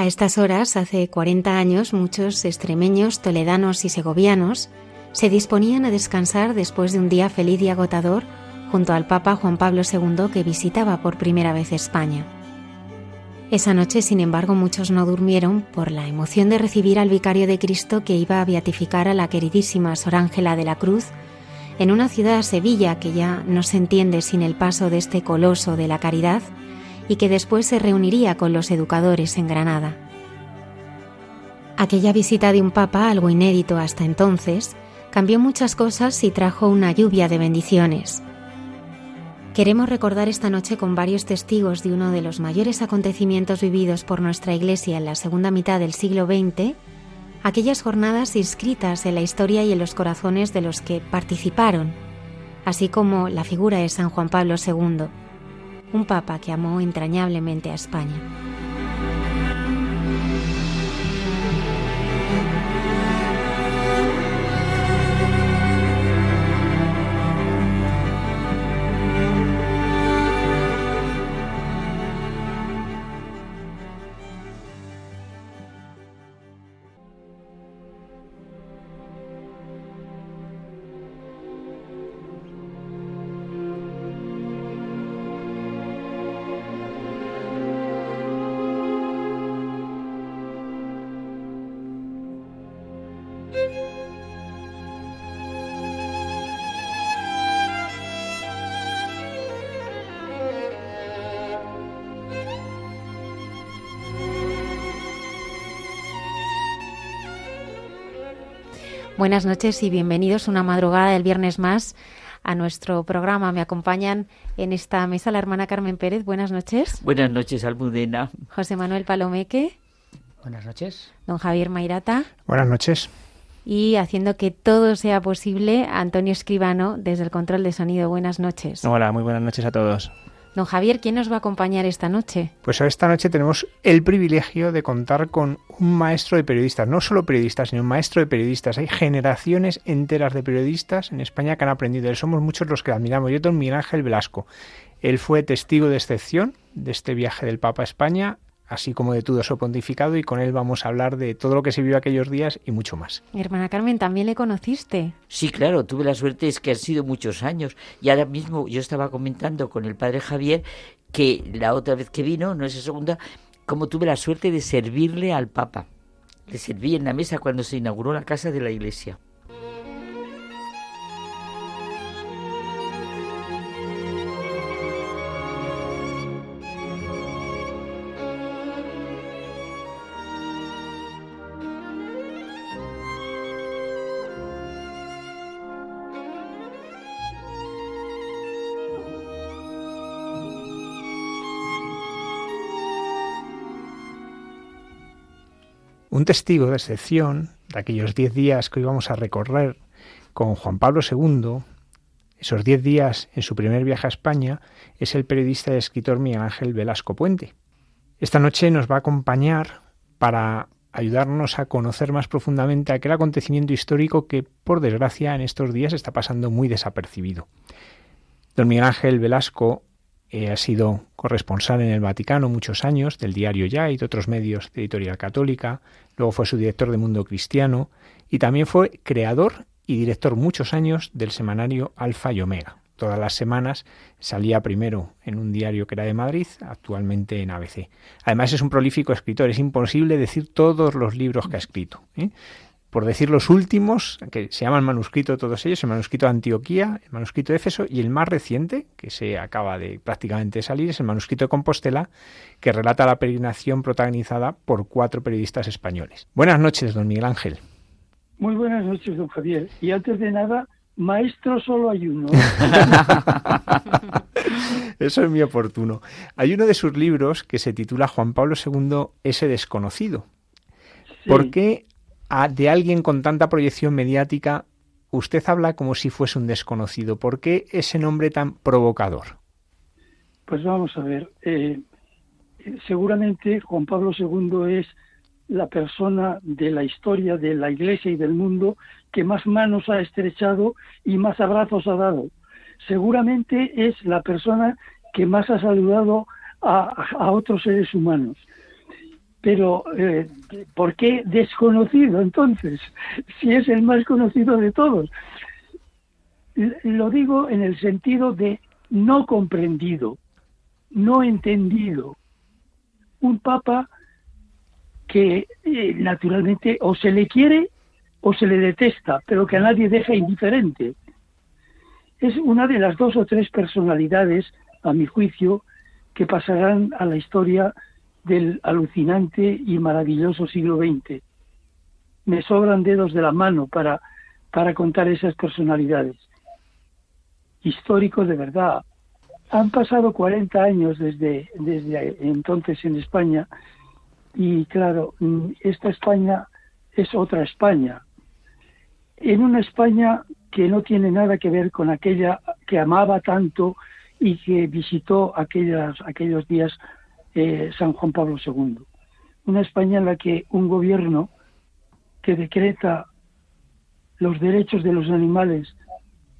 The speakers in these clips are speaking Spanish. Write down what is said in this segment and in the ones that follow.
A estas horas, hace 40 años, muchos extremeños, toledanos y segovianos se disponían a descansar después de un día feliz y agotador junto al Papa Juan Pablo II que visitaba por primera vez España. Esa noche, sin embargo, muchos no durmieron por la emoción de recibir al vicario de Cristo que iba a beatificar a la queridísima Sor Ángela de la Cruz en una ciudad, Sevilla, que ya no se entiende sin el paso de este coloso de la caridad y que después se reuniría con los educadores en Granada. Aquella visita de un papa, algo inédito hasta entonces, cambió muchas cosas y trajo una lluvia de bendiciones. Queremos recordar esta noche con varios testigos de uno de los mayores acontecimientos vividos por nuestra Iglesia en la segunda mitad del siglo XX, aquellas jornadas inscritas en la historia y en los corazones de los que participaron, así como la figura de San Juan Pablo II un papa que amó entrañablemente a España. Buenas noches y bienvenidos una madrugada del viernes más a nuestro programa. Me acompañan en esta mesa la hermana Carmen Pérez. Buenas noches. Buenas noches, Almudena. José Manuel Palomeque. Buenas noches. Don Javier Mairata. Buenas noches. Y haciendo que todo sea posible, Antonio Escribano, desde el control de sonido. Buenas noches. Hola, muy buenas noches a todos. Don Javier, ¿quién nos va a acompañar esta noche? Pues esta noche tenemos el privilegio de contar con un maestro de periodistas, no solo periodistas, sino un maestro de periodistas. Hay generaciones enteras de periodistas en España que han aprendido. Somos muchos los que admiramos. Yo, don Miguel Ángel Velasco. Él fue testigo de excepción de este viaje del Papa a España así como de todo su pontificado, y con él vamos a hablar de todo lo que se vivió aquellos días y mucho más. Hermana Carmen, ¿también le conociste? Sí, claro, tuve la suerte, es que han sido muchos años, y ahora mismo yo estaba comentando con el padre Javier que la otra vez que vino, no es la segunda, como tuve la suerte de servirle al Papa. Le serví en la mesa cuando se inauguró la casa de la iglesia. Un testigo de excepción de aquellos diez días que íbamos a recorrer con Juan Pablo II, esos diez días en su primer viaje a España, es el periodista y escritor Miguel Ángel Velasco Puente. Esta noche nos va a acompañar para ayudarnos a conocer más profundamente aquel acontecimiento histórico que, por desgracia, en estos días está pasando muy desapercibido. Don Miguel Ángel Velasco eh, ha sido corresponsal en el Vaticano muchos años, del diario Ya y de otros medios de editorial católica, luego fue su director de Mundo Cristiano y también fue creador y director muchos años del semanario Alfa y Omega. Todas las semanas salía primero en un diario que era de Madrid, actualmente en ABC. Además es un prolífico escritor, es imposible decir todos los libros que ha escrito. ¿eh? Por decir los últimos, que se llaman manuscrito todos ellos, el manuscrito de Antioquía, el manuscrito de Éfeso y el más reciente, que se acaba de prácticamente salir, es el manuscrito de Compostela, que relata la peregrinación protagonizada por cuatro periodistas españoles. Buenas noches, don Miguel Ángel. Muy buenas noches, don Javier. Y antes de nada, maestro solo hay uno. Eso es muy oportuno. Hay uno de sus libros que se titula Juan Pablo II, ese desconocido. ¿Por qué de alguien con tanta proyección mediática usted habla como si fuese un desconocido? ¿Por qué ese nombre tan provocador? Pues vamos a ver. Eh, seguramente Juan Pablo II es la persona de la historia de la Iglesia y del mundo que más manos ha estrechado y más abrazos ha dado. Seguramente es la persona que más ha saludado a otros seres humanos. Pero, eh, ¿por qué desconocido entonces? Si es el más conocido de todos. Lo digo en el sentido de no comprendido, no entendido. Un papa que eh, naturalmente o se le quiere o se le detesta, pero que a nadie deja indiferente. Es una de las dos o tres personalidades, a mi juicio, que pasarán a la historia del alucinante y maravilloso siglo XX. Me sobran dedos de la mano para, para contar esas personalidades. Histórico de verdad. Han pasado 40 años desde, desde entonces en España y claro, esta España es otra España. En una España que no tiene nada que ver con aquella que amaba tanto y que visitó aquellas, aquellos días eh, San Juan Pablo II. Una España en la que un gobierno que decreta los derechos de los animales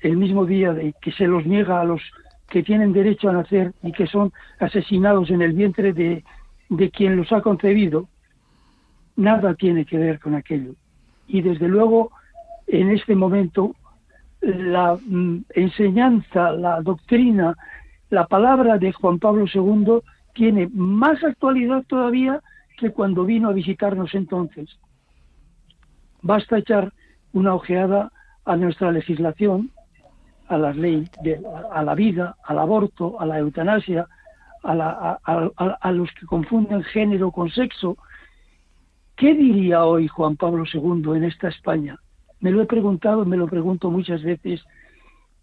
el mismo día de que se los niega a los que tienen derecho a nacer y que son asesinados en el vientre de, de quien los ha concebido, nada tiene que ver con aquello. Y desde luego, en este momento, la mm, enseñanza, la doctrina, la palabra de Juan Pablo II tiene más actualidad todavía que cuando vino a visitarnos entonces. Basta echar una ojeada a nuestra legislación, a la ley, de, a la vida, al aborto, a la eutanasia, a, a, los que confunden género con sexo. ¿Qué diría hoy Juan Pablo II en esta España? Me lo he preguntado, me lo pregunto muchas veces.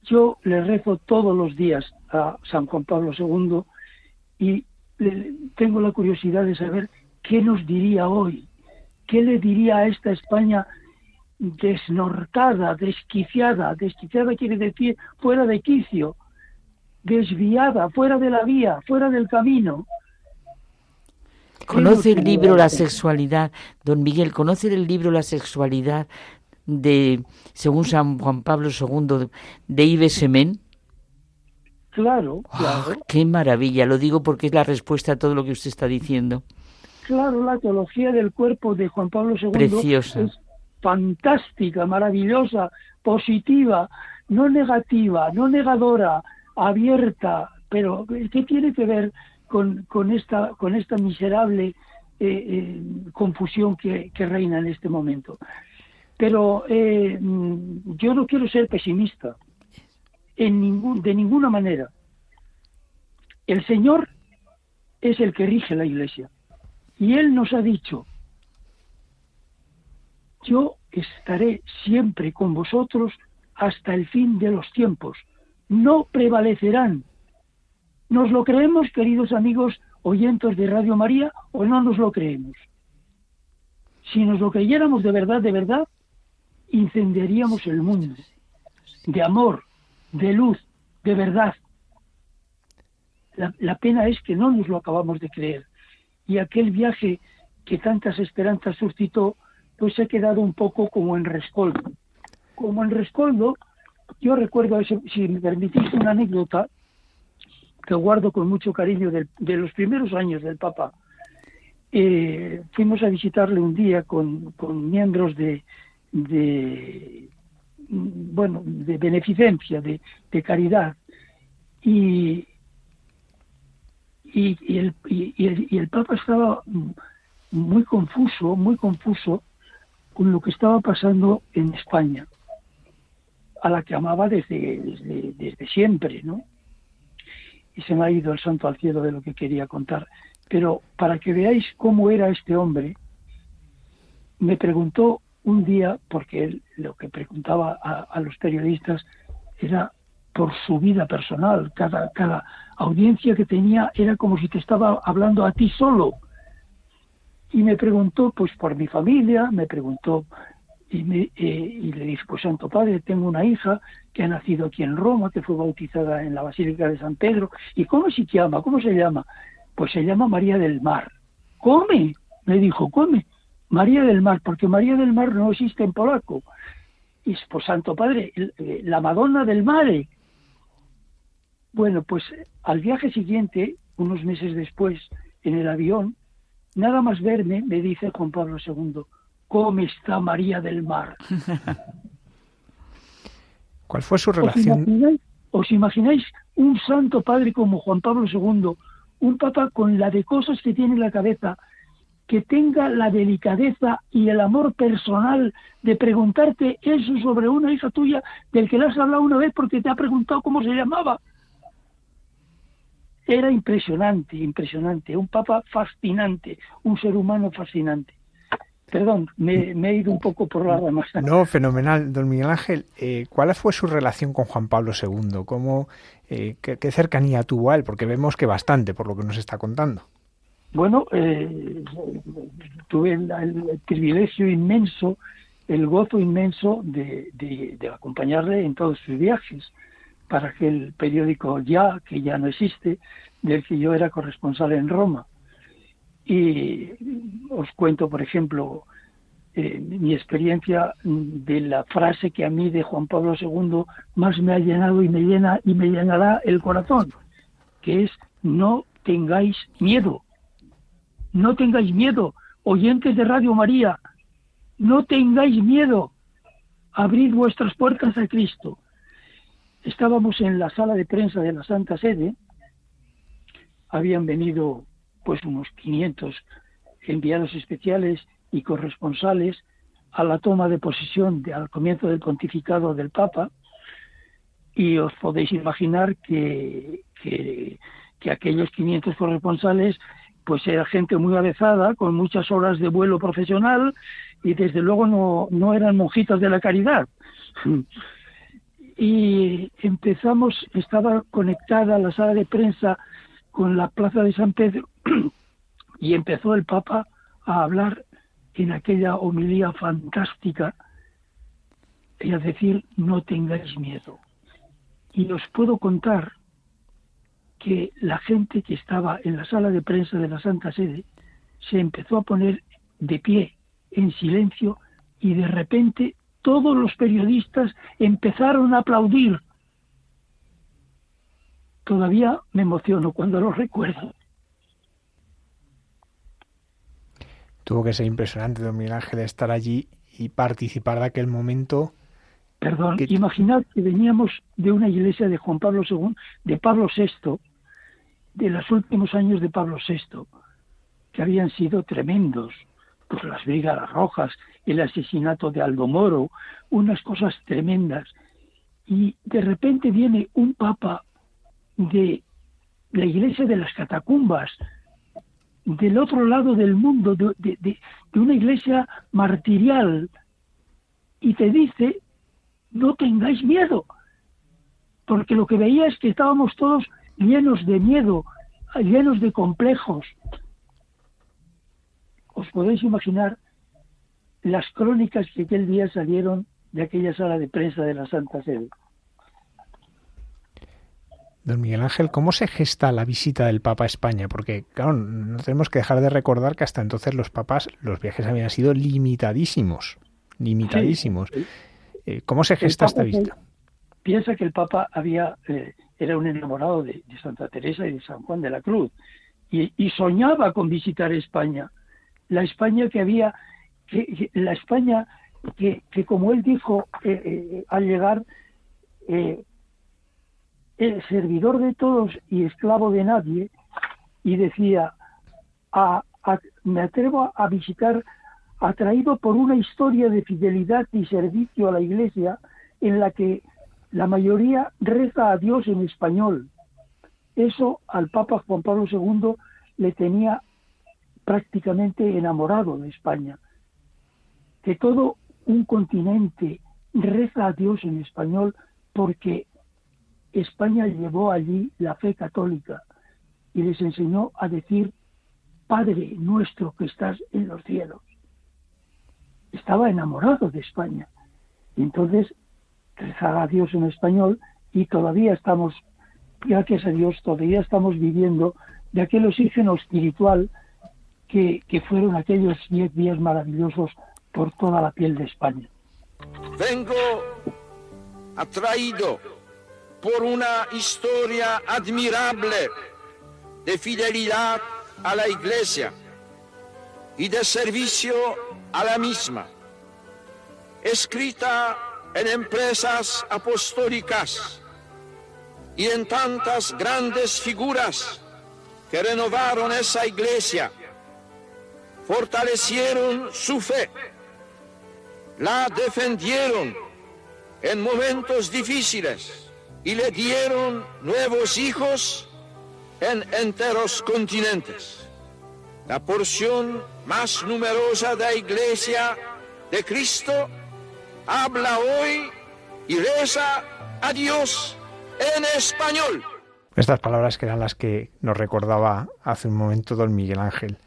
Yo le rezo todos los días a San Juan Pablo II y tengo la curiosidad de saber qué nos diría hoy, qué le diría a esta España desnortada, desquiciada, desquiciada quiere decir fuera de quicio, desviada, fuera de la vía, fuera del camino. ¿Conoce el libro La sexualidad, don Miguel? ¿Conoce el libro La sexualidad de, según San Juan Pablo II, de Ives Semen? Claro, ah, claro. qué maravilla, lo digo porque es la respuesta a todo lo que usted está diciendo. Claro, la teología del cuerpo de Juan Pablo II Preciosa. es fantástica, maravillosa, positiva, no negativa, no negadora, abierta, pero ¿qué tiene que ver con, con esta, con esta miserable eh, eh, confusión que, que, reina en este momento? Pero eh, mm, yo no quiero ser pesimista en ningún, de ninguna manera. El Señor es el que rige la iglesia. Y Él nos ha dicho, yo estaré siempre con vosotros hasta el fin de los tiempos. No prevalecerán. ¿Nos lo creemos, queridos amigos oyentes de Radio María, o no nos lo creemos? Si nos lo creyéramos de verdad, de verdad, incendiaríamos el mundo de amor, de luz, de verdad. La, pena es que no nos lo acabamos de creer. Y aquel viaje que tantas esperanzas suscitó, pues se ha quedado un poco como en rescoldo. Como en rescoldo, yo recuerdo, si me permitís una anécdota que guardo con mucho cariño de, los primeros años del Papa. Eh, fuimos a visitarle un día con, miembros de, bueno, de beneficencia, de, caridad. Y, y, el, y, el, Papa estaba muy confuso, muy confuso, con lo que estaba pasando en España, a la que amaba desde, desde, desde siempre, ¿no? Y se me ha ido el santo al cielo de lo que quería contar. Pero para que veáis cómo era este hombre, me preguntó un día, porque él lo que preguntaba a, los periodistas era por su vida personal. Cada, cada audiencia que tenía era como si te estaba hablando a ti solo. Y me preguntó, pues, por mi familia, me preguntó, y, me, eh, y le dije, pues, Santo Padre, tengo una hija que ha nacido aquí en Roma, que fue bautizada en la Basílica de San Pedro. ¿Y cómo se llama? ¿Cómo se llama? Pues se llama María del Mar. Come, me dijo, come. María del Mar, porque María del Mar no existe en polaco. Y pues Santo Padre, eh, la Madonna del Mare. Bueno, pues al viaje siguiente, unos meses después, en el avión, nada más verme, me dice Juan Pablo II, ¿cómo está María del Mar? ¿Cuál fue su relación? ¿Os imagináis, ¿Os imagináis un santo padre como Juan Pablo II, un papa con la de cosas que tiene en la cabeza, que tenga la delicadeza y el amor personal de preguntarte eso sobre una hija tuya del que le has hablado una vez porque te ha preguntado cómo se llamaba. Era impresionante, impresionante, un papa fascinante, un ser humano fascinante. Perdón, me, he ido un poco por la rama. No, fenomenal. Don Miguel Ángel, eh, ¿cuál fue su relación con Juan Pablo II? ¿Cómo, eh, qué, qué, cercanía tuvo a él? Porque vemos que bastante, por lo que nos está contando. Bueno, eh, tuve el, privilegio inmenso, el gozo inmenso de, acompañarle en todos sus viajes para que el periódico Ya, que ya no existe, del que yo era corresponsal en Roma. Y os cuento, por ejemplo, eh, mi experiencia de la frase que a mí de Juan Pablo II más me ha llenado y me llena y me llenará el corazón, que es no tengáis miedo. No tengáis miedo, oyentes de Radio María, no tengáis miedo. Abrid vuestras puertas a Cristo. Estábamos en la sala de prensa de la Santa Sede. Habían venido pues unos 500 enviados especiales y corresponsales a la toma de posesión al comienzo del pontificado del Papa y os podéis imaginar que, que, que aquellos 500 corresponsales pues era gente muy avezada, con muchas horas de vuelo profesional y desde luego no, no eran monjitas de la caridad. Y empezamos, estaba conectada la sala de prensa con la plaza de San Pedro y empezó el Papa a hablar en aquella homilía fantástica y a decir no tengáis miedo. Y os puedo contar que la gente que estaba en la sala de prensa de la Santa Sede se empezó a poner de pie, en silencio, y de repente todos los periodistas empezaron a aplaudir. Todavía me emociono cuando lo recuerdo. Tuvo que ser impresionante, don Miguel Ángel, estar allí y participar de aquel momento. Perdón, imaginad que veníamos de una iglesia de Juan Pablo II, de Pablo VI, de los últimos años de Pablo VI, que habían sido tremendos, pues las Brigadas Rojas, el asesinato de Aldo Moro, unas cosas tremendas. Y de repente viene un papa de la iglesia de las catacumbas, del otro lado del mundo, de, de, una iglesia martirial, y te dice, no tengáis miedo, porque lo que veía es que estábamos todos llenos de miedo, llenos de complejos. Os podéis imaginar las crónicas que aquel día salieron de aquella sala de prensa de la Santa Sede. Don Miguel Ángel, ¿cómo se gesta la visita del Papa a España? Porque, claro, no tenemos que dejar de recordar que hasta entonces los papas, los viajes habían sido limitadísimos, limitadísimos. Eh, ¿Cómo se gesta esta visita? Piensa que el Papa había eh, era un enamorado de, Santa Teresa y de San Juan de la Cruz y, soñaba con visitar España, la España que había, que, la España que, que, como él dijo eh, eh, al llegar, eh, el servidor de todos y esclavo de nadie, y decía, me atrevo a visitar atraído por una historia de fidelidad y servicio a la Iglesia en la que la mayoría reza a Dios en español. Eso al Papa Juan Pablo II le tenía prácticamente enamorado de España. Que todo un continente reza a Dios en español porque España llevó allí la fe católica y les enseñó a decir, Padre nuestro que estás en los cielos. Estaba enamorado de España. Entonces rezaba a Dios en español y todavía estamos, gracias a Dios, todavía estamos viviendo de aquel oxígeno espiritual que, que fueron aquellos diez días maravillosos por toda la piel de España. Vengo atraído por una historia admirable de fidelidad a la Iglesia y de servicio a la misma, escrita en empresas apostólicas y en tantas grandes figuras que renovaron esa iglesia, fortalecieron su fe, la defendieron en momentos difíciles y le dieron nuevos hijos en enteros continentes. La porción más numerosa de la iglesia de Cristo habla hoy y reza a Dios en español. Estas palabras que eran las que nos recordaba hace un momento don Miguel Ángel.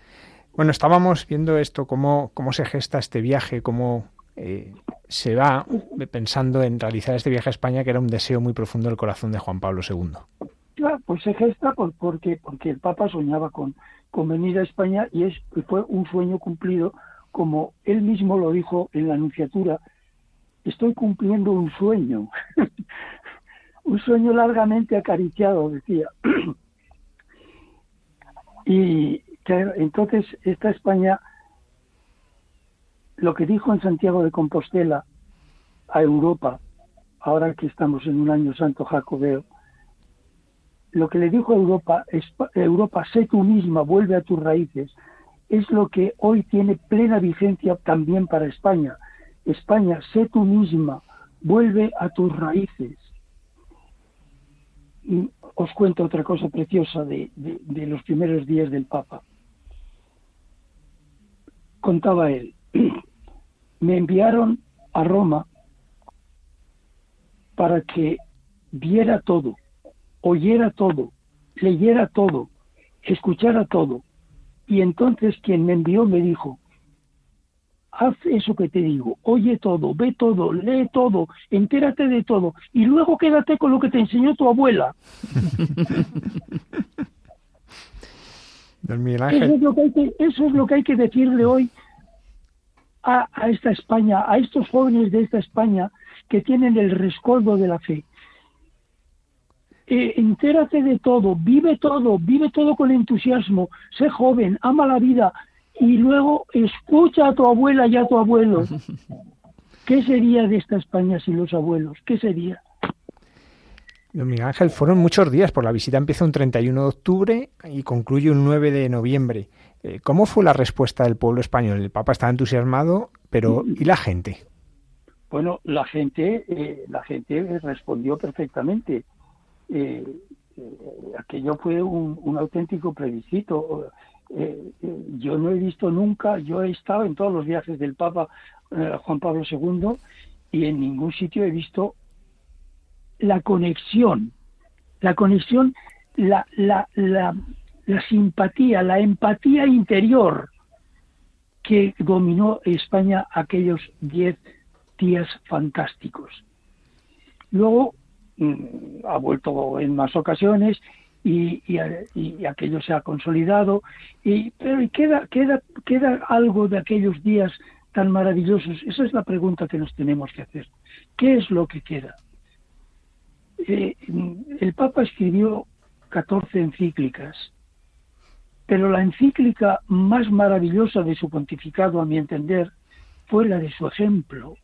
Bueno, estábamos viendo esto, cómo, cómo se gesta este viaje, cómo eh, se va pensando en realizar este viaje a España, que era un deseo muy profundo del corazón de Juan Pablo II. pues se gesta porque, porque el Papa soñaba con, con venir a España y es, fue un sueño cumplido, como él mismo lo dijo en la Anunciatura, estoy cumpliendo un sueño, un sueño largamente acariciado, decía. y entonces esta España, lo que dijo en Santiago de Compostela a Europa, ahora que estamos en un año santo jacobeo, lo que le dijo a Europa, Europa, sé tú misma, vuelve a tus raíces, es lo que hoy tiene plena vigencia también para España. España, sé tú misma, vuelve a tus raíces. Y os cuento otra cosa preciosa de, de los primeros días del Papa. Contaba él, me enviaron a Roma para que viera todo, oyera todo, leyera todo, escuchara todo. Y entonces quien me envió me dijo, haz eso que te digo, oye todo, ve todo, lee todo, entérate de todo y luego quédate con lo que te enseñó tu abuela. Eso, es lo que hay que, eso es lo que hay que decirle hoy a, esta España, a estos jóvenes de esta España que tienen el rescoldo de la fe. Eh, entérate de todo, vive todo, vive todo con entusiasmo, sé joven, ama la vida, y luego escucha a tu abuela y a tu abuelo. ¿Qué sería de esta España sin los abuelos? ¿Qué sería? Don Miguel Ángel, fueron muchos días, por la visita empieza un 31 de octubre y concluye un 9 de noviembre. Eh, ¿Cómo fue la respuesta del pueblo español? El Papa estaba entusiasmado, pero ¿y la gente? Bueno, la gente, eh, la gente respondió perfectamente. Eh, aquello fue un, un auténtico plebiscito. Eh, eh, yo no he visto nunca, yo he estado en todos los viajes del Papa eh, Juan Pablo II y en ningún sitio he visto la conexión, la conexión, la, la, la, simpatía, la empatía interior que dominó España aquellos diez días fantásticos. Luego mm, ha vuelto en más ocasiones y, y, aquello se ha consolidado, y, pero queda, queda, queda algo de aquellos días tan maravillosos. Esa es la pregunta que nos tenemos que hacer. ¿Qué es lo que queda? Eh, el Papa escribió 14 encíclicas, pero la encíclica más maravillosa de su pontificado, a mi entender, fue la de su ejemplo,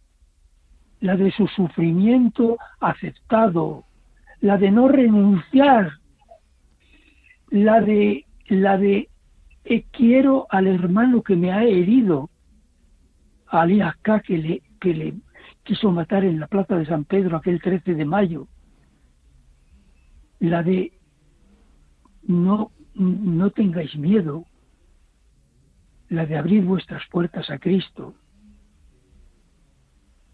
la de su sufrimiento aceptado, la de no renunciar la de la de eh, quiero al hermano que me ha herido a Ali que le, que le quiso matar en la plaza de San Pedro aquel 13 de mayo. La de no, no tengáis miedo, la de abrir vuestras puertas a Cristo.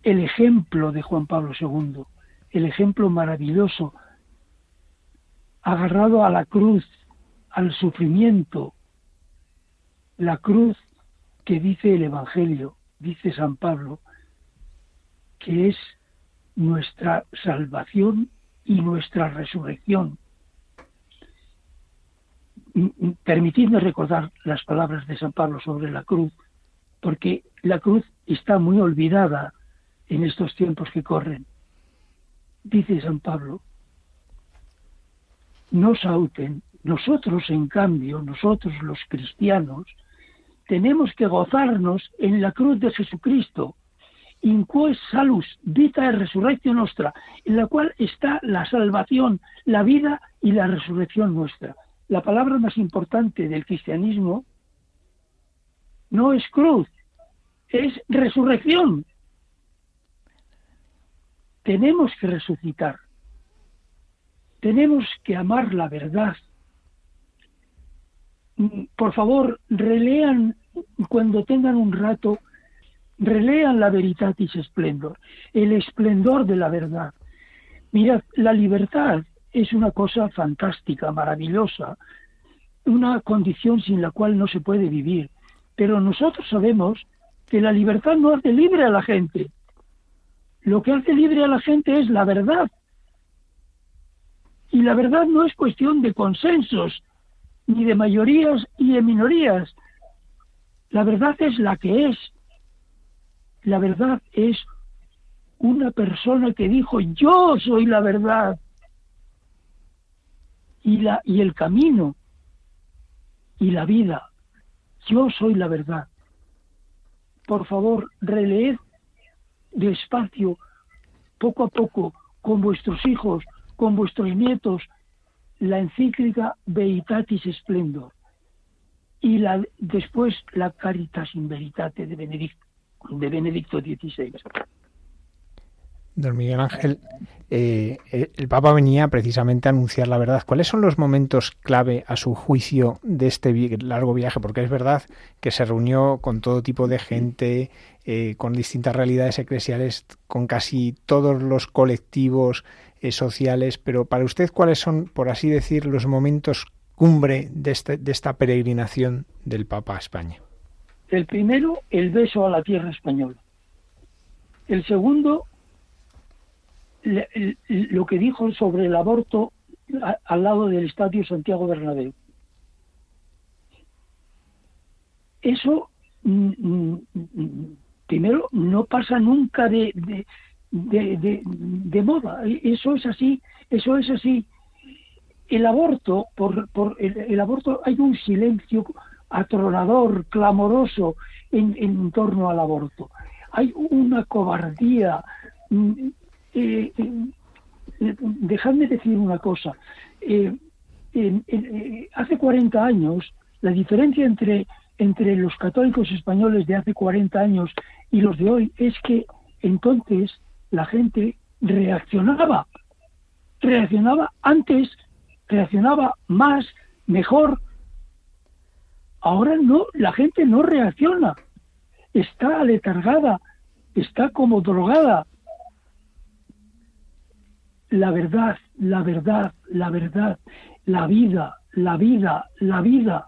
El ejemplo de Juan Pablo II, el ejemplo maravilloso, agarrado a la cruz, al sufrimiento, la cruz que dice el Evangelio, dice San Pablo, que es nuestra salvación y nuestra resurrección. Permitidme recordar las palabras de San Pablo sobre la cruz, porque la cruz está muy olvidada en estos tiempos que corren. Dice San Pablo, no sauten, nosotros en cambio, nosotros los cristianos, tenemos que gozarnos en la cruz de Jesucristo, in quo salus vita e resurrección nostra, en la cual está la salvación, la vida y la resurrección nuestra. La palabra más importante del cristianismo no es cruz, es resurrección. Tenemos que resucitar. Tenemos que amar la verdad. Por favor, relean cuando tengan un rato, relean la Veritatis Splendor, el esplendor de la verdad. Mirad, la libertad es una cosa fantástica, maravillosa, una condición sin la cual no se puede vivir. Pero nosotros sabemos que la libertad no hace libre a la gente. Lo que hace libre a la gente es la verdad. Y la verdad no es cuestión de consensos, ni de mayorías y de minorías. La verdad es la que es. La verdad es una persona que dijo, yo soy la verdad. Y, la, y el camino y la vida. Yo soy la verdad. Por favor, releed despacio, poco a poco, con vuestros hijos, con vuestros nietos, la encíclica Veritatis Splendor y la, después la Caritas in Veritate de Benedicto, de Benedicto XVI. Don Miguel Ángel, eh, eh, el Papa venía precisamente a anunciar la verdad. ¿Cuáles son los momentos clave a su juicio de este largo viaje? Porque es verdad que se reunió con todo tipo de gente, eh, con distintas realidades eclesiales, con casi todos los colectivos sociales, pero para usted, ¿cuáles son, por así decir, los momentos cumbre de, este, de esta peregrinación del Papa a España? El primero, el beso a la tierra española. El segundo, lo que dijo sobre el aborto al lado del Estadio Santiago Bernabéu. Eso, mm, mm, mm, primero, no pasa nunca de, de, de, moda. Eso es así, eso es así el aborto, por, por el, aborto hay un silencio atronador, clamoroso en, en, torno al aborto. Hay una cobardía. Mm, eh, eh, dejadme decir una cosa. Eh, hace 40 años, la diferencia entre, entre los católicos españoles de hace 40 años y los de hoy es que entonces la gente reaccionaba. Reaccionaba antes reaccionaba más, mejor. Ahora no, la gente no reacciona, está aletargada, está como drogada. La verdad, la verdad, la verdad, la vida, la vida, la vida.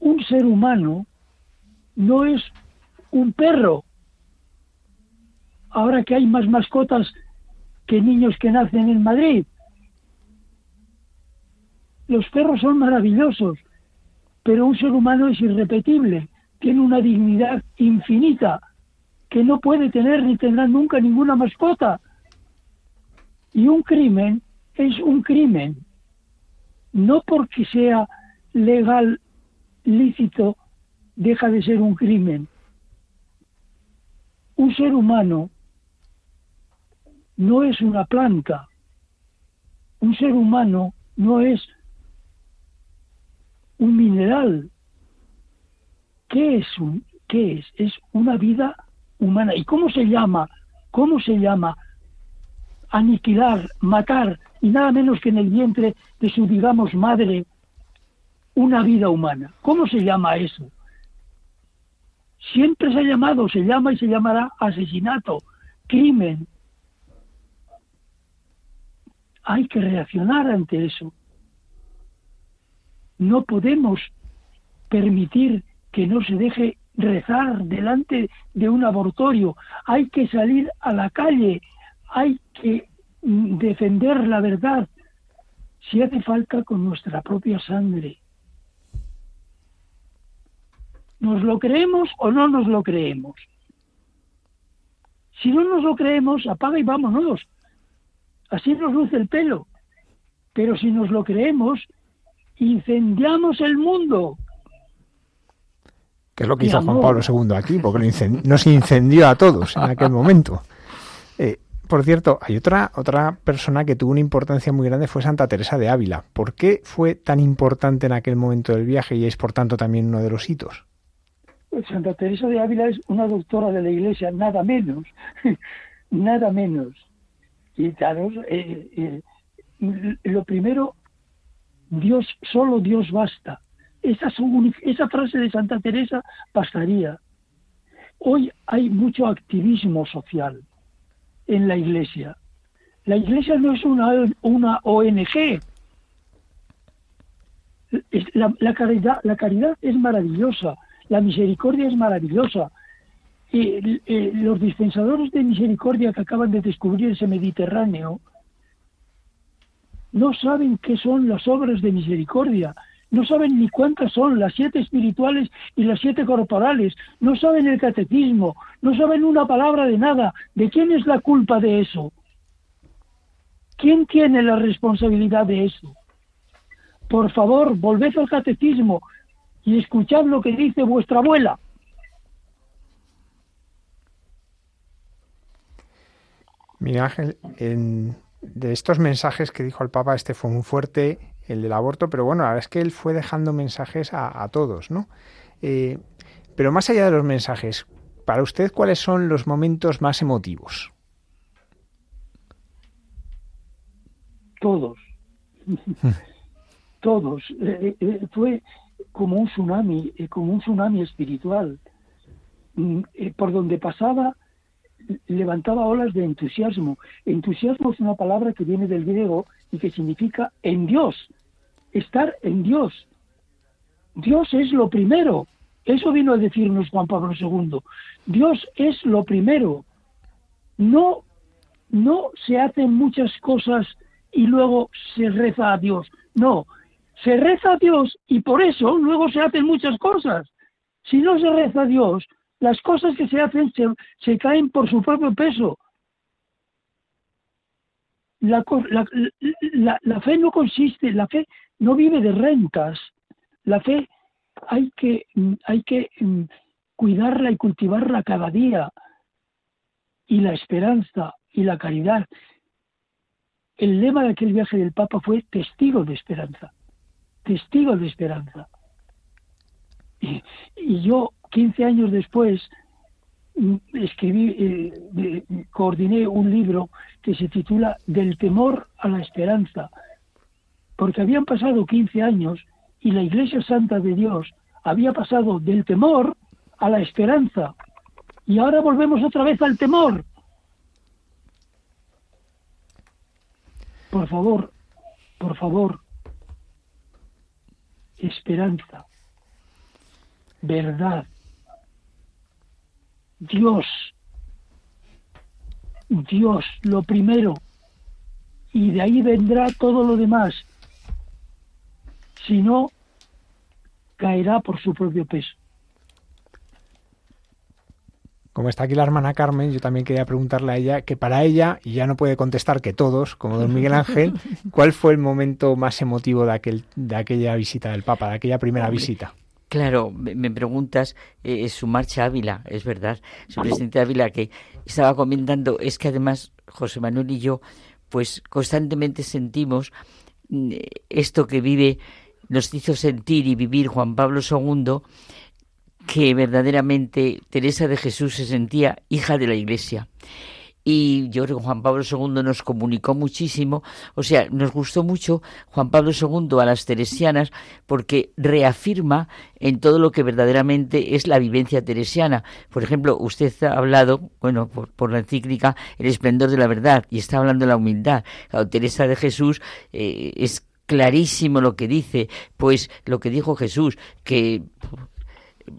Un ser humano no es un perro. Ahora que hay más mascotas que niños que nacen en Madrid. Los perros son maravillosos, pero un ser humano es irrepetible, tiene una dignidad infinita que no puede tener ni tendrá nunca ninguna mascota. Y un crimen es un crimen, no porque sea legal, lícito, deja de ser un crimen. Un ser humano no es una planta. Un ser humano no es un mineral ¿qué es, un, qué es? Es una vida humana. ¿Y cómo se llama? ¿Cómo se llama? Aniquilar, matar, y nada menos que en el vientre de su, digamos, madre, una vida humana. ¿Cómo se llama eso? Siempre se ha llamado, se llama y se llamará asesinato, crimen. Hay que reaccionar ante eso. No podemos permitir que no se deje rezar delante de un abortorio. Hay que salir a la calle, hay que mm, defender la verdad, si hace falta con nuestra propia sangre. ¿Nos lo creemos o no nos lo creemos? Si no nos lo creemos, apaga y vámonos. Así nos luce el pelo. Pero si nos lo creemos, incendiamos el mundo. Que es lo que hizo Juan Pablo II aquí, porque nos incendió a todos en aquel momento. Eh, por cierto, hay otra, otra persona que tuvo una importancia muy grande, fue Santa Teresa de Ávila. ¿Por qué fue tan importante en aquel momento del viaje y es por tanto también uno de los hitos? Santa Teresa de Ávila es una doctora de la Iglesia, nada menos, nada menos. Y claro, eh, eh, lo primero, Dios, solo Dios basta. Esa, frase de Santa Teresa bastaría. Hoy hay mucho activismo social en la Iglesia. La Iglesia no es una, una ONG. La, caridad, la caridad es maravillosa, la misericordia es maravillosa. Y, los dispensadores de misericordia que acaban de descubrir ese Mediterráneo no saben qué son las obras de misericordia, no saben ni cuántas son las siete espirituales y las siete corporales, no saben el catecismo, no saben una palabra de nada. ¿De quién es la culpa de eso? ¿Quién tiene la responsabilidad de eso? Por favor, volved al catecismo, y escuchad lo que dice vuestra abuela. Mira Ángel, de estos mensajes que dijo el Papa, este fue muy fuerte, el del aborto, pero bueno, la verdad es que él fue dejando mensajes a, todos, ¿no? Eh, pero más allá de los mensajes, para usted, ¿cuáles son los momentos más emotivos? Todos. todos. Eh, eh, fue como un tsunami, como un tsunami espiritual. Mm, por donde pasaba levantaba olas de entusiasmo. Entusiasmo es una palabra que viene del griego que significa en Dios, estar en Dios. Dios es lo primero. Eso vino a decirnos Juan Pablo II. Dios es lo primero. No, no se hacen muchas cosas y luego se reza a Dios. No, se reza a Dios y por eso luego se hacen muchas cosas. Si no se reza a Dios, las cosas que se hacen se, caen por su propio peso. La, la, fe no consiste, la fe no vive de rentas. La fe hay que, hay que mm, cuidarla y cultivarla cada día. Y la esperanza y la caridad. El lema de aquel viaje del Papa fue testigo de esperanza testigo de esperanza. Y, yo, 15 años después, escribí, eh, coordiné un libro que se titula Del temor a la esperanza, porque habían pasado 15 años y la Iglesia Santa de Dios había pasado del temor a la esperanza. Y ahora volvemos otra vez al temor. Por favor, por favor, esperanza, verdad, Dios, Dios lo primero, y de ahí vendrá todo lo demás. Si no, caerá por su propio peso. Como está aquí la hermana Carmen, yo también quería preguntarle a ella que para ella, y ya no puede contestar que todos, como don Miguel Ángel, ¿cuál fue el momento más emotivo de, aquel, de aquella visita del Papa, de aquella primera visita? Claro, me preguntas eh, su marcha Ávila, es verdad, su presidente Ávila que estaba comentando, es que además José Manuel y yo, pues constantemente sentimos mm, esto que vive, nos hizo sentir y vivir Juan Pablo II, que verdaderamente Teresa de Jesús se sentía hija de la Iglesia y yo creo que Juan Pablo II nos comunicó muchísimo, o sea, nos gustó mucho Juan Pablo II a las teresianas porque reafirma en todo lo que verdaderamente es la vivencia teresiana. Por ejemplo, usted ha hablado, bueno, por, la encíclica El esplendor de la verdad y está hablando de la humildad. Teresa de Jesús eh, es clarísimo lo que dice, pues lo que dijo Jesús, que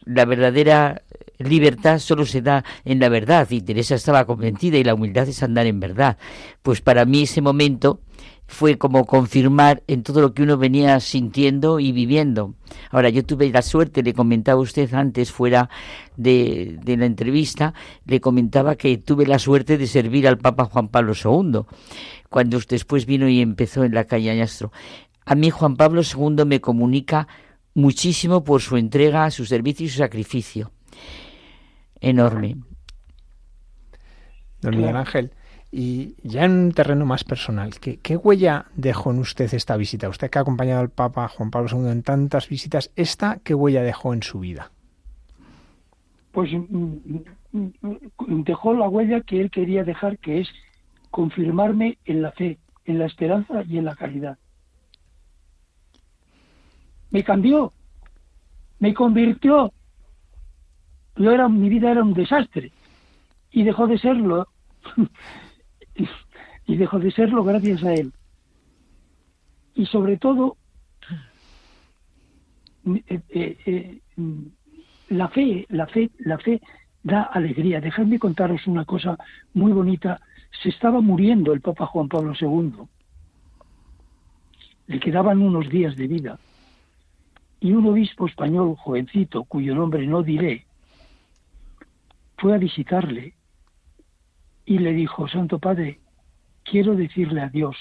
la verdadera libertad solo se da en la verdad y Teresa estaba convencida y la humildad es andar en verdad. Pues para mí ese momento fue como confirmar en todo lo que uno venía sintiendo y viviendo. Ahora, yo tuve la suerte, le comentaba usted antes, fuera de, la entrevista, le comentaba que tuve la suerte de servir al Papa Juan Pablo II, cuando después vino y empezó en la calle Añastro. A mí Juan Pablo II me comunica muchísimo por su entrega, su servicio y su sacrificio enorme. Don Miguel Ángel, y ya en un terreno más personal, ¿qué, huella dejó en usted esta visita? Usted que ha acompañado al Papa Juan Pablo II en tantas visitas, ¿esta qué huella dejó en su vida? Pues mm, mm, mm, dejó la huella que él quería dejar, que es confirmarme en la fe, en la esperanza y en la caridad. Me cambió, me convirtió, yo era, mi vida era un desastre y dejó de serlo y dejó de serlo gracias a él. Y sobre todo, eh, eh, eh, la fe, la fe, la fe da alegría. Dejadme contaros una cosa muy bonita. Se estaba muriendo el Papa Juan Pablo II. Le quedaban unos días de vida. Y un obispo español jovencito, cuyo nombre no diré, fue a visitarle y le dijo, Santo Padre, quiero decirle adiós.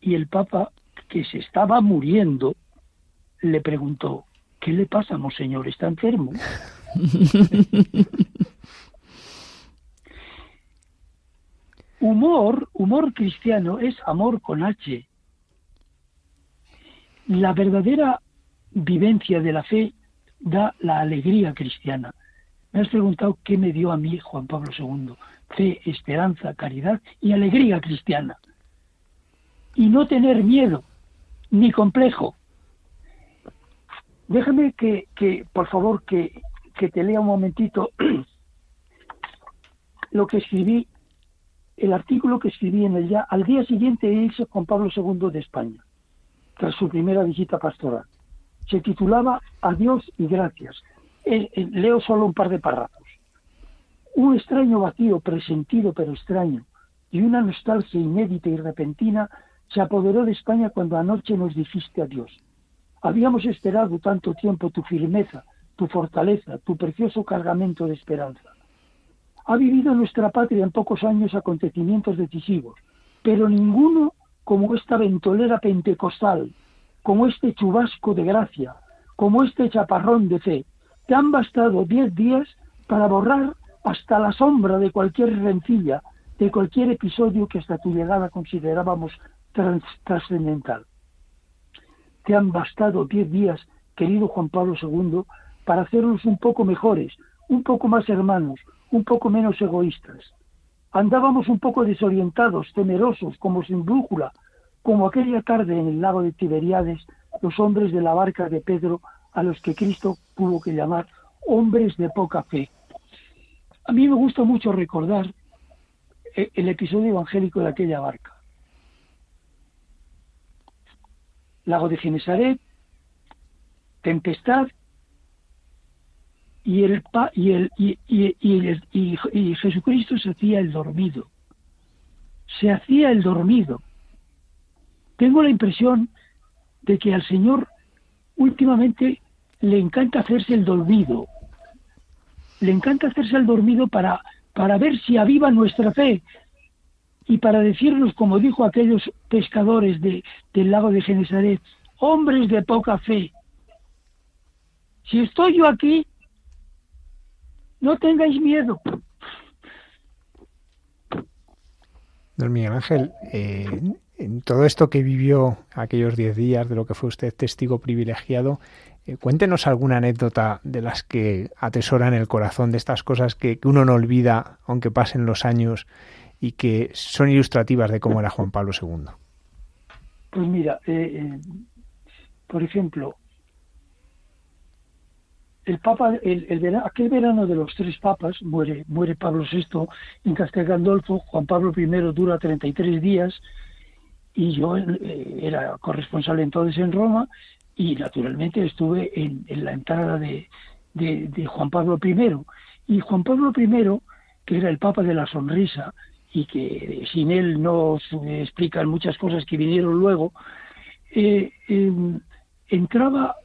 Y el Papa, que se estaba muriendo, le preguntó, ¿qué le pasa, monseñor? ¿Está enfermo? humor, humor cristiano es amor con H. La verdadera vivencia de la fe da la alegría cristiana. Me has preguntado qué me dio a mí Juan Pablo II. Fe, esperanza, caridad y alegría cristiana. Y no tener miedo, ni complejo. Déjame que, que por favor, que, que te lea un momentito lo que escribí, el artículo que escribí en el ya, al día siguiente hice Juan Pablo II de España, tras su primera visita pastoral. Se titulaba Adiós y gracias. Eh, eh, leo solo un par de párrafos. Un extraño vacío, presentido pero extraño, y una nostalgia inédita y repentina se apoderó de España cuando anoche nos dijiste adiós. Habíamos esperado tanto tiempo tu firmeza, tu fortaleza, tu precioso cargamento de esperanza. Ha vivido nuestra patria en pocos años acontecimientos decisivos, pero ninguno como esta ventolera pentecostal, como este chubasco de gracia, como este chaparrón de fe, te han bastado diez días para borrar hasta la sombra de cualquier rencilla, de cualquier episodio que hasta tu llegada considerábamos trascendental. Te han bastado diez días, querido Juan Pablo II, para hacernos un poco mejores, un poco más hermanos, un poco menos egoístas. Andábamos un poco desorientados, temerosos, como sin brújula, como aquella tarde en el lago de Tiberiades, los hombres de la barca de Pedro a los que Cristo tuvo que llamar hombres de poca fe. A mí me gusta mucho recordar e-, el episodio evangélico de aquella barca. Lago de Genesaret, tempestad y el, y, el, y, y Jesucristo se hacía el dormido. Se hacía el dormido. Tengo la impresión de que al Señor últimamente le encanta hacerse el dormido. Le encanta hacerse el dormido para, para ver si aviva nuestra fe y para decirnos, como dijo aquellos pescadores de, del lago de Genesaret, hombres de poca fe, si estoy yo aquí, no tengáis miedo. Don Miguel Ángel, eh, todo esto que vivió aquellos diez días, de lo que fue usted testigo privilegiado, eh, cuéntenos alguna anécdota de las que atesora en el corazón, de estas cosas que, uno no olvida, aunque pasen los años, y que son ilustrativas de cómo era Juan Pablo II. Pues mira, eh, por ejemplo, el Papa, el, aquel verano de los tres papas, muere, muere Pablo VI en Castel Gandolfo, Juan Pablo I dura 33 días, y yo eh, era corresponsal entonces en Roma, y naturalmente estuve en, la entrada de, Juan Pablo I. Y Juan Pablo I, que era el Papa de la Sonrisa, y que sin él no se explican muchas cosas que vinieron luego, eh, em, entraba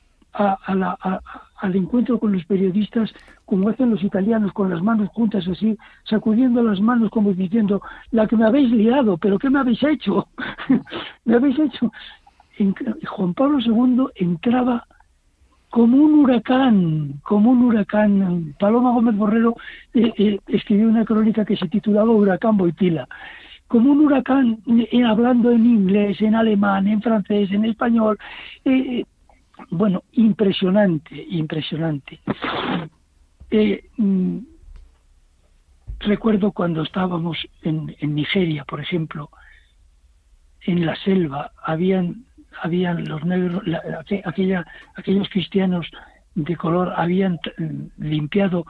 al encuentro con los periodistas como hacen los italianos con las manos juntas así, sacudiendo las manos como diciendo, la que me habéis liado, pero ¿qué me habéis hecho? me habéis hecho. Juan Pablo II entraba como un huracán, como un huracán. Paloma Gómez Borrero eh, eh, escribió una crónica que se titulaba Huracán Boitila. Como un huracán, eh, hablando en inglés, en alemán, en francés, en español, bueno, impresionante, impresionante. Eh, mm, recuerdo cuando estábamos en, Nigeria, por ejemplo, en la selva, habían, habían los negros, aquella, aquellos cristianos de color habían mm, limpiado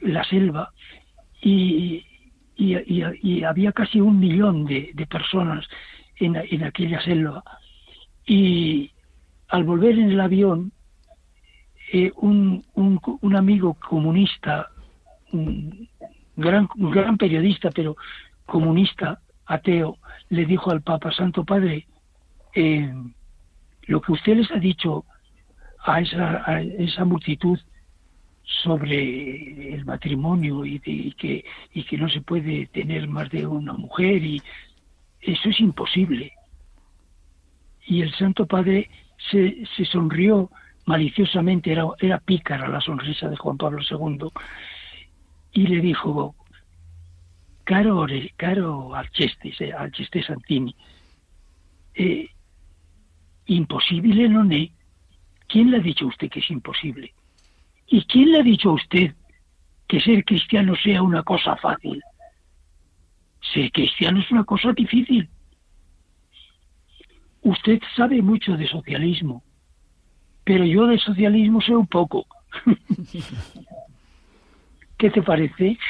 la selva y, y, había casi un millón de, personas en, en aquella selva. Y, al volver en el avión, eh, un, un, amigo comunista, un gran, gran periodista, pero comunista, ateo, le dijo al Papa, Santo Padre, eh, lo que usted les ha dicho a esa, a esa multitud sobre el matrimonio y, que, y que no se puede tener más de una mujer y eso es imposible. Y el Santo Padre se, sonrió maliciosamente, era, era pícara la sonrisa de Juan Pablo II, y le dijo, caro, caro Alceste, Alceste Santini, eh, imposible no es. ¿Quién le ha dicho a usted que es imposible? ¿Y quién le ha dicho a usted que ser cristiano sea una cosa fácil? Ser cristiano es una cosa difícil. Usted sabe mucho de socialismo, pero yo de socialismo sé un poco. ¿Qué te parece?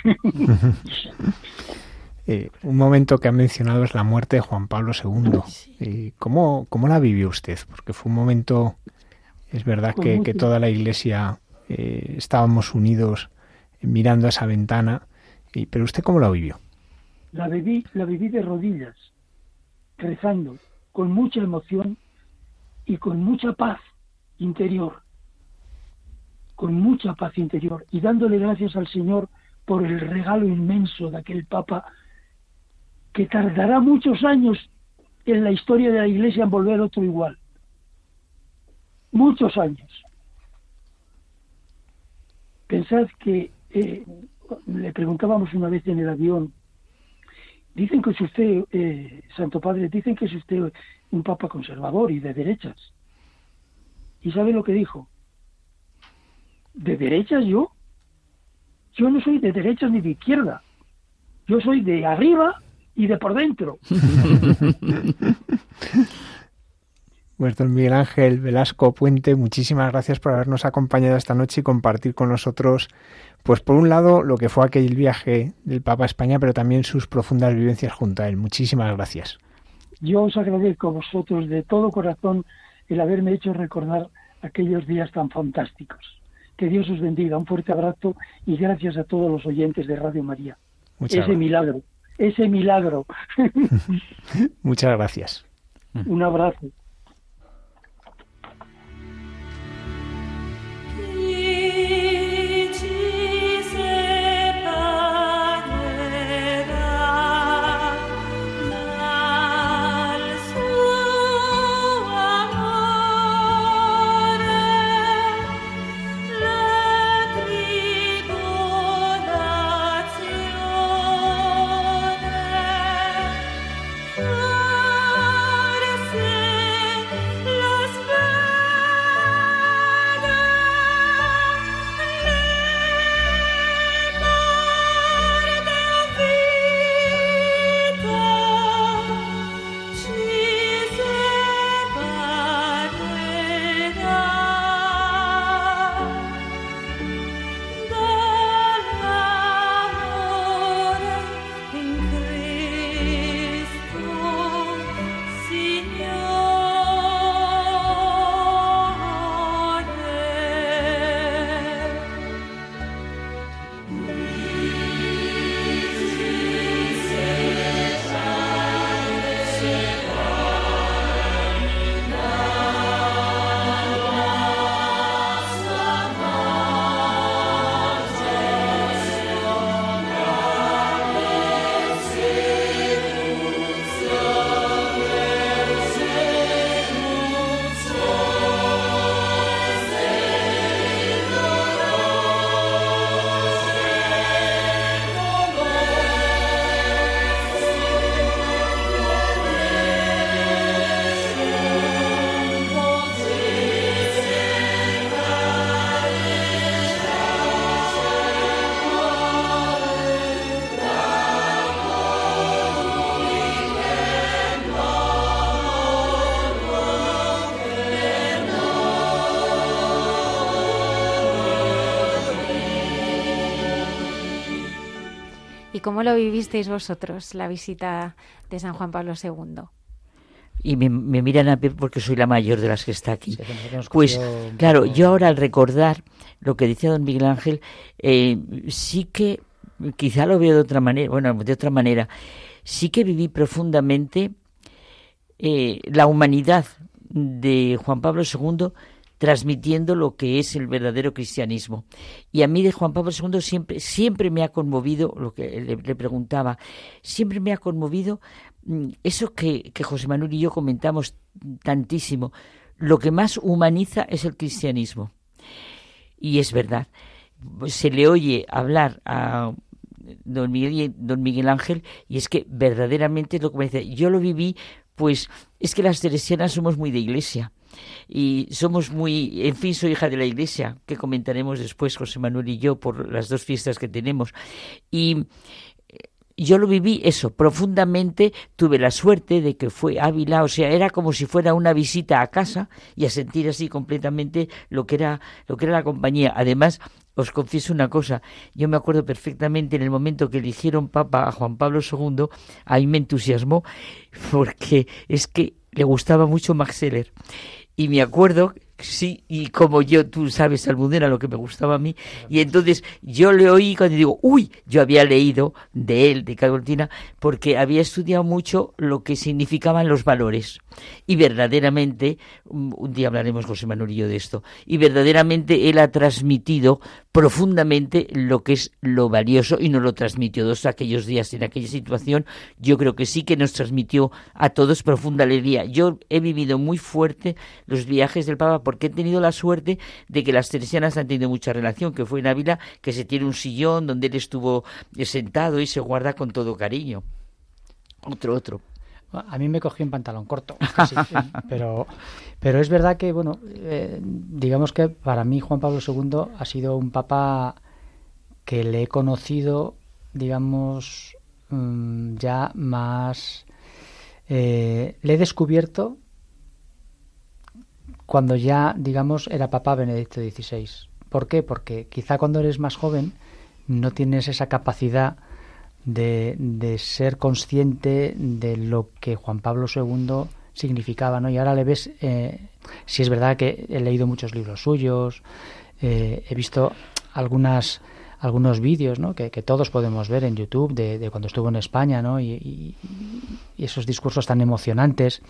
Eh, un momento que ha mencionado es la muerte de Juan Pablo II. Eh, ¿cómo, ¿Cómo la vivió usted? Porque fue un momento, es verdad que, toda la iglesia eh, estábamos unidos mirando a esa ventana, pero ¿usted cómo la vivió? La viví, la viví de rodillas, rezando, con mucha emoción y con mucha paz interior, con mucha paz interior y dándole gracias al Señor por el regalo inmenso de aquel Papa que tardará muchos años en la historia de la Iglesia en volver otro igual. Muchos años. Pensad que eh, le preguntábamos una vez en el avión Dicen que es usted, eh, Santo Padre, dicen que es usted un papa conservador y de derechas. ¿Y sabe lo que dijo? ¿De derechas yo? Yo no soy de derechas ni de izquierda. Yo soy de arriba y de por dentro. Don Miguel Ángel Velasco Puente, muchísimas gracias por habernos acompañado esta noche y compartir con nosotros, pues por un lado, lo que fue aquel viaje del Papa a España, pero también sus profundas vivencias junto a él. Muchísimas gracias. Yo os agradezco a vosotros de todo corazón el haberme hecho recordar aquellos días tan fantásticos. Que Dios os bendiga. Un fuerte abrazo y gracias a todos los oyentes de Radio María. ese milagro, ese milagro. Muchas gracias. Un abrazo. Cómo lo vivisteis vosotros, la visita de San Juan Pablo II? y me, miran a mí porque soy la mayor de las que está aquí. pues claro, yo ahora al recordar lo que decía don Miguel Ángel, eh, sí que quizá lo veo de otra manera, bueno, de otra manera, sí que viví profundamente eh, la humanidad de Juan Pablo II transmitiendo lo que es el verdadero cristianismo. Y a mí de Juan Pablo II siempre, siempre me ha conmovido, lo que le, preguntaba, siempre me ha conmovido mm, eso que, que José Manuel y yo comentamos tantísimo. Lo que más humaniza es el cristianismo. Y es verdad. Se le oye hablar a don Miguel, don Miguel Ángel y es que verdaderamente lo que me dice. Yo lo viví, pues es que las teresianas somos muy de iglesia y somos muy, en fin, soy hija de la iglesia, que comentaremos después José Manuel y yo por las dos fiestas que tenemos. Y yo lo viví eso profundamente, tuve la suerte de que fue Ávila, o sea, era como si fuera una visita a casa y a sentir así completamente lo que era lo que era la compañía. Además, os confieso una cosa, yo me acuerdo perfectamente en el momento que eligieron papa a Juan Pablo II, ahí me entusiasmó porque es que le gustaba mucho Max y me acuerdo Sí, y como yo, tú sabes, Almudena, lo que me gustaba a mí. Y entonces yo le oí cuando digo, uy, yo había leído de él, de Carolina, porque había estudiado mucho lo que significaban los valores. Y verdaderamente, un día hablaremos José Manuel de esto, y verdaderamente él ha transmitido profundamente lo que es lo valioso y nos lo transmitió dos aquellos días en aquella situación. Yo creo que sí que nos transmitió a todos profunda alegría. Yo he vivido muy fuerte los viajes del Papa porque he tenido la suerte de que las teresianas han tenido mucha relación, que fue en Ávila, que se tiene un sillón donde él estuvo sentado y se guarda con todo cariño. Otro, otro. A mí me cogió en pantalón corto, pero, pero es verdad que, bueno, eh, digamos que para mí Juan Pablo II ha sido un papa que le he conocido, digamos, mm, ya más... Eh, le he descubierto cuando ya, digamos, era Papa Benedicto XVI. ¿Por qué? Porque quizá cuando eres más joven no tienes esa capacidad de, de ser consciente de lo que Juan Pablo II significaba, ¿no? Y ahora le ves, eh, si es verdad que he leído muchos libros suyos, eh, he visto algunas algunos vídeos ¿no? que, todos podemos ver en YouTube de, cuando estuvo en España ¿no? y, esos discursos tan emocionantes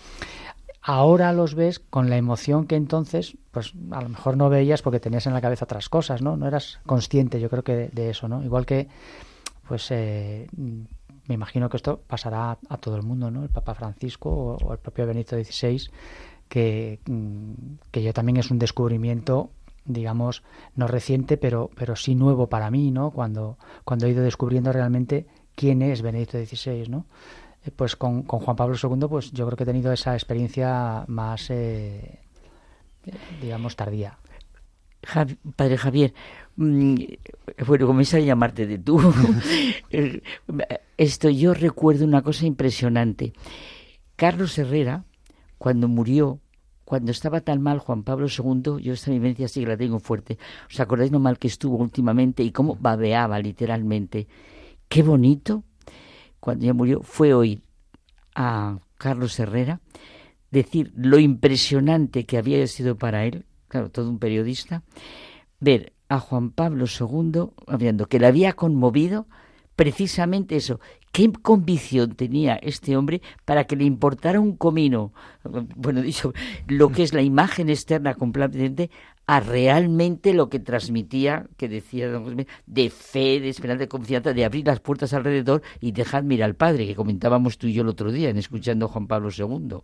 ahora los ves con la emoción que entonces, pues a lo mejor no veías porque tenías en la cabeza otras cosas, ¿no? No eras consciente, yo creo que de, eso, ¿no? Igual que, pues eh, me imagino que esto pasará a, todo el mundo, ¿no? El Papa Francisco o, el propio Benito XVI, que, mm, que yo también es un descubrimiento digamos no reciente pero pero sí nuevo para mí no cuando cuando he ido descubriendo realmente quién es Benedicto XVI no eh, pues con, con, Juan Pablo II, pues yo creo que he tenido esa experiencia más, eh, digamos, tardía. Padre Javier, mm, bueno, comienza a llamarte de tú. Esto yo recuerdo una cosa impresionante. Carlos Herrera, cuando murió, cuando estaba tan mal Juan Pablo II, yo esta vivencia sí que la tengo fuerte. ¿Os acordáis lo mal que estuvo últimamente y cómo babeaba literalmente? Qué bonito cuando ya murió, fue oír a Carlos Herrera decir lo impresionante que había sido para él, claro, todo un periodista, ver a Juan Pablo II hablando, que le había conmovido precisamente eso. ¿Qué convicción tenía este hombre para que le importara un comino? Bueno, dicho, lo que es la imagen externa completamente a realmente lo que transmitía, que decía de fe, de esperanza, de confianza, de abrir las puertas alrededor y dejar mirar al Padre, que comentábamos tú y yo el otro día en escuchando a Juan Pablo II.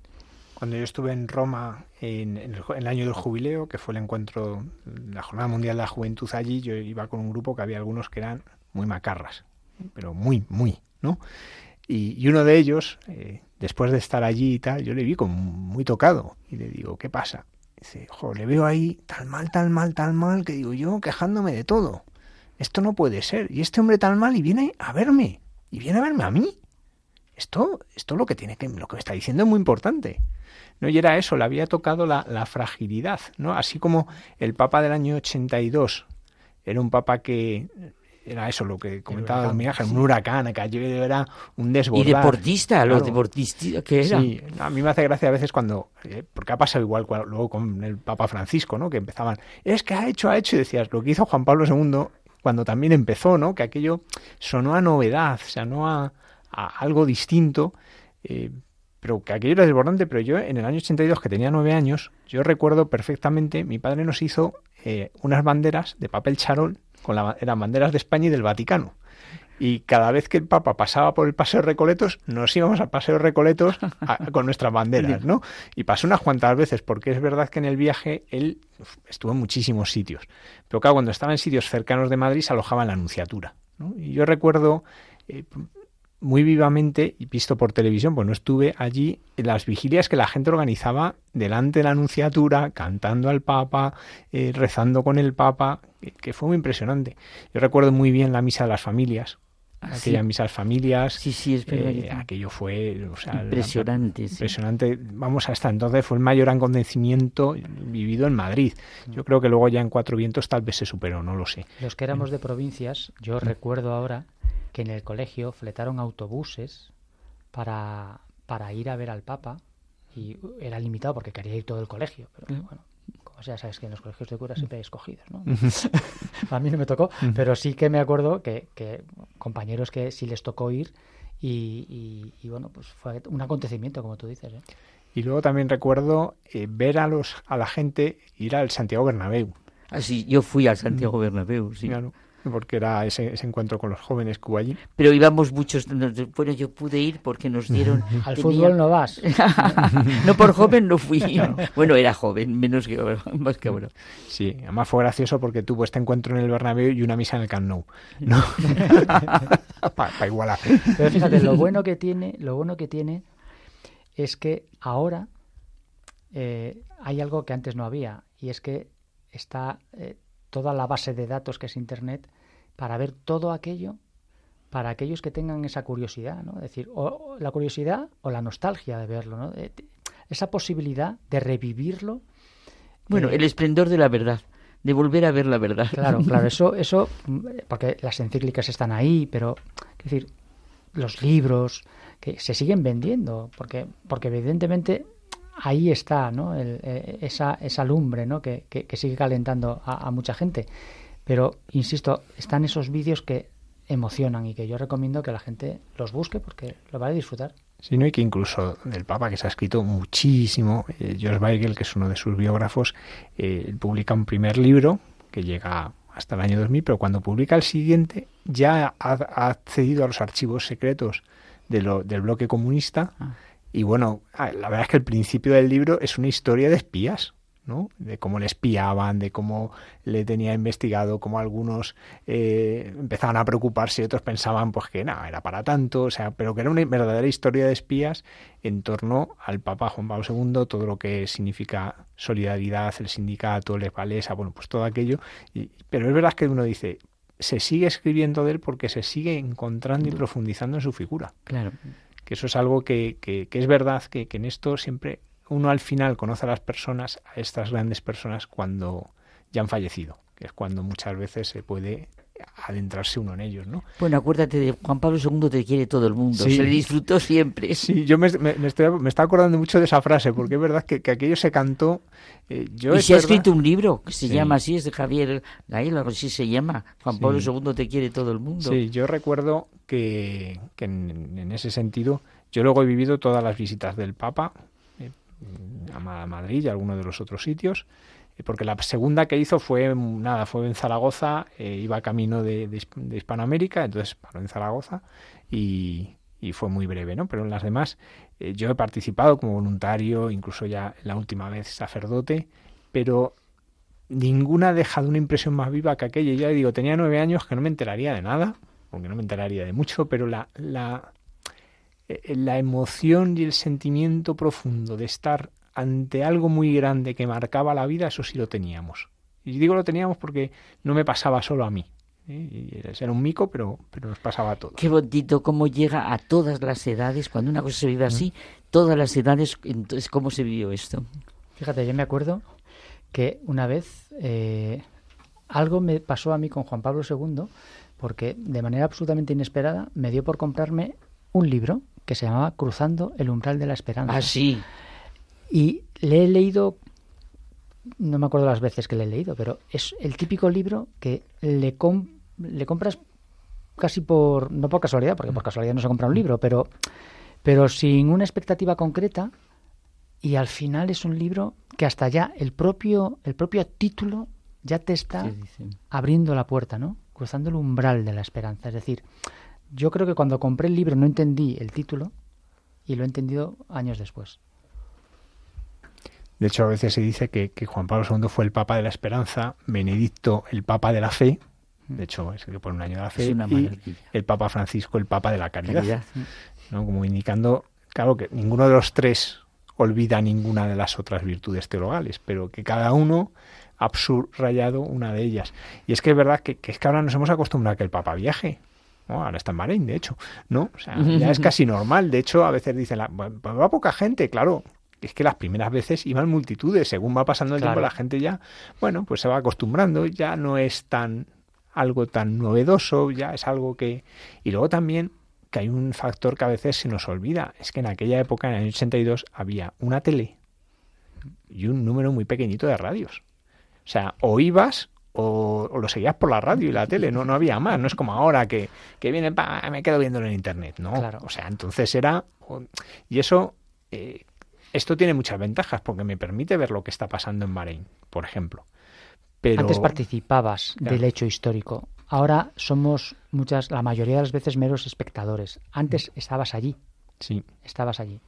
Cuando yo estuve en Roma en, el, año del jubileo, que fue el encuentro, la Jornada Mundial de la Juventud allí, yo iba con un grupo que había algunos que eran muy macarras, pero muy, muy, ¿no? Y, uno de ellos, eh, después de estar allí y tal, yo le vi como muy tocado y le digo, ¿qué pasa? Dice, jo, le veo ahí tan mal, tan mal, tan mal, que digo yo quejándome de todo. Esto no puede ser. Y este hombre tan mal y viene a verme. Y viene a verme a mí. Esto, esto lo que tiene que, lo que me está diciendo es muy importante. No, y era eso, le había tocado la, la fragilidad, ¿no? Así como el Papa del año 82 era un Papa que era eso lo que comentaba Don Miguel, un huracán, aquello era un desbordar. Y deportista, los deportistas que era. Sí, a mí me hace gracia a veces cuando, eh, porque ha pasado igual luego con el Papa Francisco, ¿no? Que empezaban, es que ha hecho, ha hecho, y decías, lo que hizo Juan Pablo II cuando también empezó, ¿no? Que aquello sonó a novedad, o sea, no a, algo distinto, eh, pero que aquello era desbordante, pero yo en el año 82, que tenía nueve años, yo recuerdo perfectamente, mi padre nos hizo eh, unas banderas de papel charol, con la, eran banderas de España y del Vaticano. Y cada vez que el Papa pasaba por el Paseo Recoletos, nos íbamos al Paseo Recoletos con nuestras banderas, ¿no? Y pasó unas cuantas veces, porque es verdad que en el viaje él estuvo en muchísimos sitios. Pero claro, cuando estaba en sitios cercanos de Madrid se alojaba en la Anunciatura. ¿no? Y yo recuerdo eh, muy vivamente, y visto por televisión, pues no estuve allí, en las vigilias que la gente organizaba delante de la Anunciatura, cantando al Papa, eh, rezando con el Papa, que, fue muy impresionante. Yo recuerdo muy bien la misa de las familias, Ah, aquella misas familias. Sí, sí, es eh, aquello fue impresionante. Impresionante. Vamos, hasta entonces fue el mayor acontecimiento vivido en Madrid. Mm. Yo creo que luego ya en Cuatro Vientos tal vez se superó, no lo sé. Los que éramos de provincias, yo recuerdo ahora que en el colegio fletaron autobuses para, para ir a ver al Papa y era limitado porque quería ir todo el colegio. Pero bueno, o sea, sabes que en los colegios de curas siempre hay escogidos, ¿no? a mí no me tocó, pero sí que me acuerdo que, compañeros que sí les tocó ir y, bueno, pues fue un acontecimiento, como tú dices. ¿eh? Y luego también recuerdo eh, ver a los a la gente ir al Santiago Bernabéu. Ah, sí, yo fui al Santiago Bernabéu, sí. Claro porque era ese, ese, encuentro con los jóvenes que hubo allí. Pero íbamos muchos, bueno, yo pude ir porque nos dieron... Al fútbol no vas. no, por joven no fui. Bueno, era joven, menos que, más que bueno. Sí, además fue gracioso porque tuvo este encuentro en el Bernabéu y una misa en el Camp Nou. ¿no? Para igualar. Pero fíjate, lo bueno que tiene, lo bueno que tiene es que ahora eh, hay algo que antes no había y es que está... Eh, toda la base de datos que es Internet para ver todo aquello para aquellos que tengan esa curiosidad, ¿no? Es decir, o, la curiosidad o la nostalgia de verlo, ¿no? esa posibilidad de revivirlo. Bueno, el esplendor de la verdad, de volver a ver la verdad. Claro, claro, eso, eso, porque las encíclicas están ahí, pero, es decir, los libros que se siguen vendiendo, porque, porque evidentemente ahí está ¿no? Eh, esa, esa lumbre ¿no? que, que, sigue calentando a, mucha gente. Pero, insisto, están esos vídeos que emocionan y que yo recomiendo que la gente los busque porque lo va a disfrutar. Sí, ¿no? y que incluso del Papa, que se ha escrito muchísimo, eh, George Weigel, que es uno de sus biógrafos, eh, publica un primer libro que llega hasta el año 2000, pero cuando publica el siguiente ya ha, accedido a los archivos secretos de lo, del bloque comunista. Ah y bueno, ah, la verdad es que el principio del libro es una historia de espías, ¿no? De cómo le espiaban, de cómo le tenía investigado, cómo algunos eh, empezaban a preocuparse y otros pensaban pues que nada, era para tanto, o sea, pero que era una verdadera historia de espías en torno al Papa Juan Pablo II, todo lo que significa solidaridad, el sindicato, les valesa, bueno, pues todo aquello. Y, pero es verdad que uno dice, se sigue escribiendo de él porque se sigue encontrando y profundizando en su figura. Claro que eso es algo que, que, es verdad que, que en esto siempre uno al final conoce a las personas, a estas grandes personas, cuando ya han fallecido, que es cuando muchas veces se puede adentrarse uno en ellos, ¿no? Bueno, acuérdate de Juan Pablo II te quiere todo el mundo, se le disfrutó siempre. Sí, yo me, estoy, me está acordando mucho de esa frase, porque es verdad que, aquello se cantó... Eh, yo y se ha escrito un libro que se llama así, es de Javier algo así se llama, Juan Pablo II te quiere todo el mundo. Sí, yo recuerdo que, en, ese sentido, yo luego he vivido todas las visitas del Papa, eh, a Madrid y a algunos de los otros sitios, porque la segunda que hizo fue nada, fue en Zaragoza, eh, iba camino de, Hispanoamérica, entonces paró en Zaragoza y, fue muy breve, ¿no? Pero en las demás eh, yo he participado como voluntario, incluso ya la última vez sacerdote, pero ninguna ha dejado una impresión más viva que aquella. Ya digo, tenía nueve años que no me enteraría de nada, porque no me enteraría de mucho, pero la, la, eh, la emoción y el sentimiento profundo de estar ante algo muy grande que marcaba la vida, eso sí lo teníamos. Y digo lo teníamos porque no me pasaba solo a mí. ¿eh? Era un mico, pero, pero nos pasaba a todos. Qué bonito cómo llega a todas las edades. Cuando una cosa se vive así, todas las edades, entonces, ¿cómo se vivió esto? Fíjate, yo me acuerdo que una vez eh, algo me pasó a mí con Juan Pablo II, porque de manera absolutamente inesperada me dio por comprarme un libro que se llamaba Cruzando el umbral de la esperanza. Ah, sí. Y le he leído, no me acuerdo las veces que le he leído, pero es el típico libro que le, le compras casi por, no por casualidad, porque por casualidad no se compra un libro, pero, pero sin una expectativa concreta y al final es un libro que hasta ya el propio, el propio título ya te está abriendo la puerta, ¿no? Cruzando el umbral de la esperanza. Es decir, yo creo que cuando compré el libro no entendí el título y lo he entendido años después. De hecho, a veces se dice que, Juan Pablo II fue el Papa de la Esperanza, Benedicto el Papa de la Fe, de hecho es pone un año de la fe, y el Papa Francisco el Papa de la Caridad, ¿no? como indicando, claro, que ninguno de los tres olvida ninguna de las otras virtudes teologales, pero que cada uno ha subrayado una de ellas. Y es que es verdad que, es que ahora nos hemos acostumbrado a que el Papa viaje, ahora está en Bahrein, de hecho, ¿no? O sea, ya es casi normal. De hecho, a veces dicen, la, pues va poca gente, claro, es que las primeras veces iban multitudes, según va pasando el tiempo la gente ya, bueno, pues se va acostumbrando, ya no es tan algo tan novedoso, ya es algo que... Y luego también que hay un factor que a veces se nos olvida, es que en aquella época, en el año 82, había una tele y un número muy pequeñito de radios. O sea, o ibas o, lo seguías por la radio y la tele, no, no había más, no es como ahora que, que viene, me quedo viéndolo en internet, ¿no? O sea, entonces era... Y eso eh, esto tiene muchas ventajas porque me permite ver lo que está pasando en Bahrein, por ejemplo. Pero... Antes participabas del hecho histórico. Ahora somos muchas, la mayoría de las veces meros espectadores. Antes estabas allí. Sí. Estabas allí.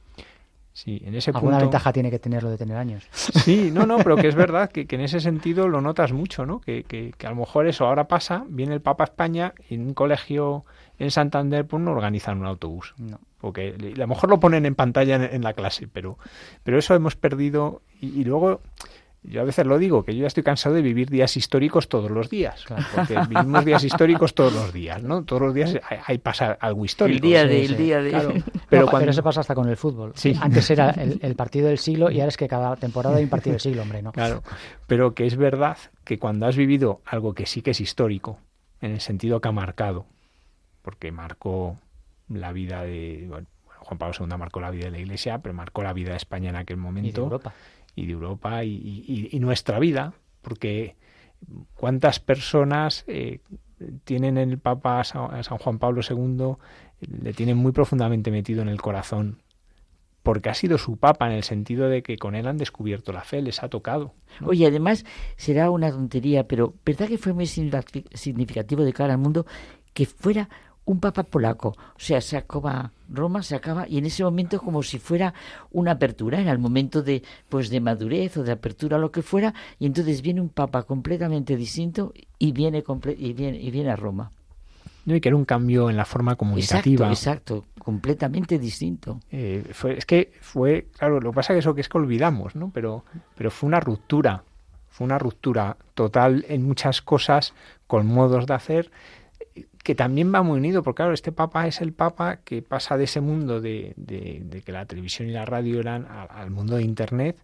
Sí, en ese Alguna ventaja tiene que tenerlo de tener años. Sí, no, no, pero que es verdad que, en ese sentido lo notas mucho, ¿no? Que, que, a lo mejor eso ahora pasa, viene el Papa a España y en un colegio en Santander pues no organizan un autobús. No. Porque a lo mejor lo ponen en pantalla en, la clase, pero, pero eso hemos perdido. y, luego yo a veces lo digo, que yo ya estoy cansado de vivir días históricos todos los días, porque vivimos días históricos todos los días, ¿no? Todos los días hay, pasa algo histórico. El día de, el día de. Pero, cuando... eso pasa hasta con el fútbol. Sí. Antes era el, partido del siglo y ahora es que cada temporada hay un partido del siglo, hombre, ¿no? Claro, pero que es verdad que cuando has vivido algo que sí que es histórico, en el sentido que ha marcado, porque marcó la vida de... Bueno, Juan Pablo II marcó la vida de la Iglesia, pero marcó la vida de España en aquel momento. Y de Europa y de Europa y, nuestra vida, porque cuántas personas eh, tienen el Papa San, Juan Pablo II, le tienen muy profundamente metido en el corazón, porque ha sido su Papa en el sentido de que con él han descubierto la fe, les ha tocado. Oye, además será una tontería, pero ¿verdad que fue muy significativo de cara al mundo que fuera un papa polaco. O sea, se acaba Roma, se acaba, y en ese momento como si fuera una apertura, era el momento de, pues, de madurez o de apertura, lo que fuera, y entonces viene un papa completamente distinto y viene, y viene, y viene a Roma. No, y que era un cambio en la forma comunicativa. Exacto, exacto completamente distinto. Eh, fue, es que fue, claro, lo que pasa es que eso que es que olvidamos, ¿no? Pero, pero fue una ruptura, fue una ruptura total en muchas cosas, con modos de hacer, que también va muy unido, porque claro, este papa es el papa que pasa de ese mundo de, que la televisión y la radio eran al, mundo de Internet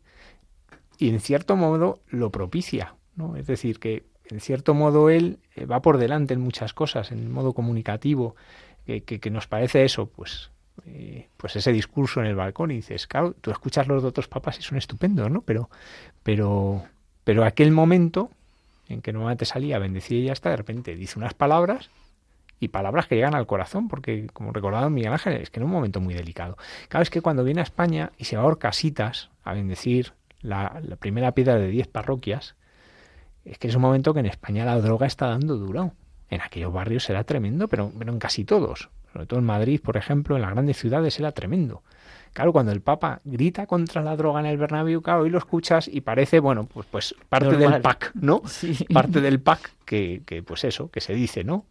y en cierto modo lo propicia, ¿no? Es decir, que en cierto modo él eh, va por delante en muchas cosas, en el modo comunicativo, que, nos parece eso, pues eh, pues ese discurso en el balcón y dices, claro, tú escuchas los de otros papas y son estupendos, ¿no? Pero, pero, pero aquel momento en que normalmente salía, bendecía y ya está, de repente dice unas palabras y palabras que llegan al corazón, porque como recordaba Miguel Ángel, es que en un momento muy delicado. Claro, es que cuando viene a España y se va a Orcasitas a bendecir la, primera piedra de 10 parroquias, es que es un momento que en España la droga está dando duro. En aquellos barrios era tremendo, pero, pero en casi todos. Sobre todo en Madrid, por ejemplo, en las grandes ciudades era tremendo. Claro, cuando el Papa grita contra la droga en el Bernabéu, claro, y lo escuchas y parece, bueno, pues, pues parte del pack, ¿no? Parte del pack que, que, pues eso, que se dice, ¿no?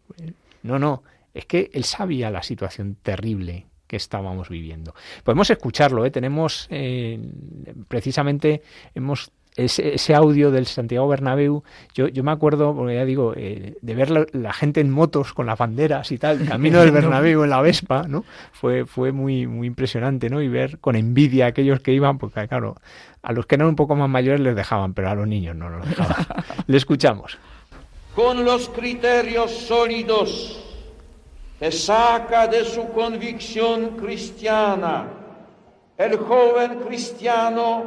No, no, es que él sabía la situación terrible que estábamos viviendo. Podemos escucharlo, ¿eh? tenemos eh, precisamente hemos ese, audio del Santiago Bernabéu, yo, yo me acuerdo, porque ya digo, eh, de ver la, gente en motos con las banderas y tal, camino del Bernabéu en la Vespa, ¿no? Fue, fue muy, muy impresionante, ¿no? Y ver con envidia a aquellos que iban, porque claro, a los que eran un poco más mayores les dejaban, pero a los niños no los dejaban. Le escuchamos. Con los criterios sólidos que saca de su convicción cristiana. El joven cristiano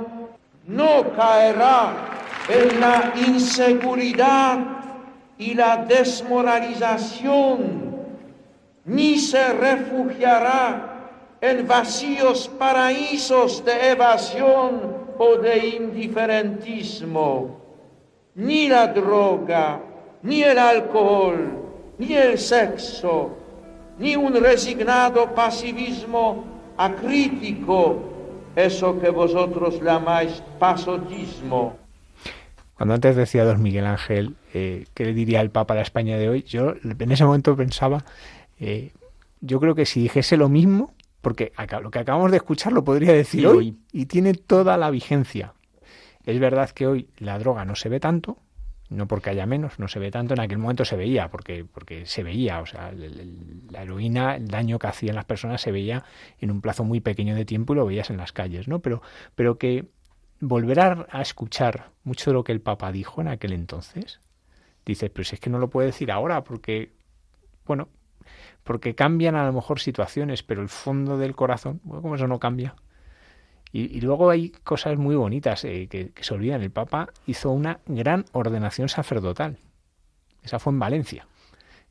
no caerá en la inseguridad y la desmoralización, ni se refugiará en vacíos paraísos de evasión o de indiferentismo. Ni la droga, ni el alcohol, ni el sexo, ni un resignado pasivismo acrítico, eso que vosotros llamáis pasotismo. Cuando antes decía don Miguel Ángel eh, qué le diría el Papa a la España de hoy, yo en ese momento pensaba, eh, yo creo que si dijese lo mismo, porque lo que acabamos de escuchar lo podría decir hoy y tiene toda la vigencia. Es verdad que hoy la droga no se ve tanto, no porque haya menos, no se ve tanto, en aquel momento se veía, porque, porque se veía, o sea, la heroína, el daño que hacía en las personas se veía en un plazo muy pequeño de tiempo y lo veías en las calles, ¿no? Pero, pero que volver a, escuchar mucho de lo que el Papa dijo en aquel entonces, dices, pero si es que no lo puede decir ahora, porque, bueno, porque cambian a lo mejor situaciones, pero el fondo del corazón, bueno, como eso no cambia. Y, luego hay cosas muy bonitas eh, que, se olvidan. El Papa hizo una gran ordenación sacerdotal. Esa fue en Valencia.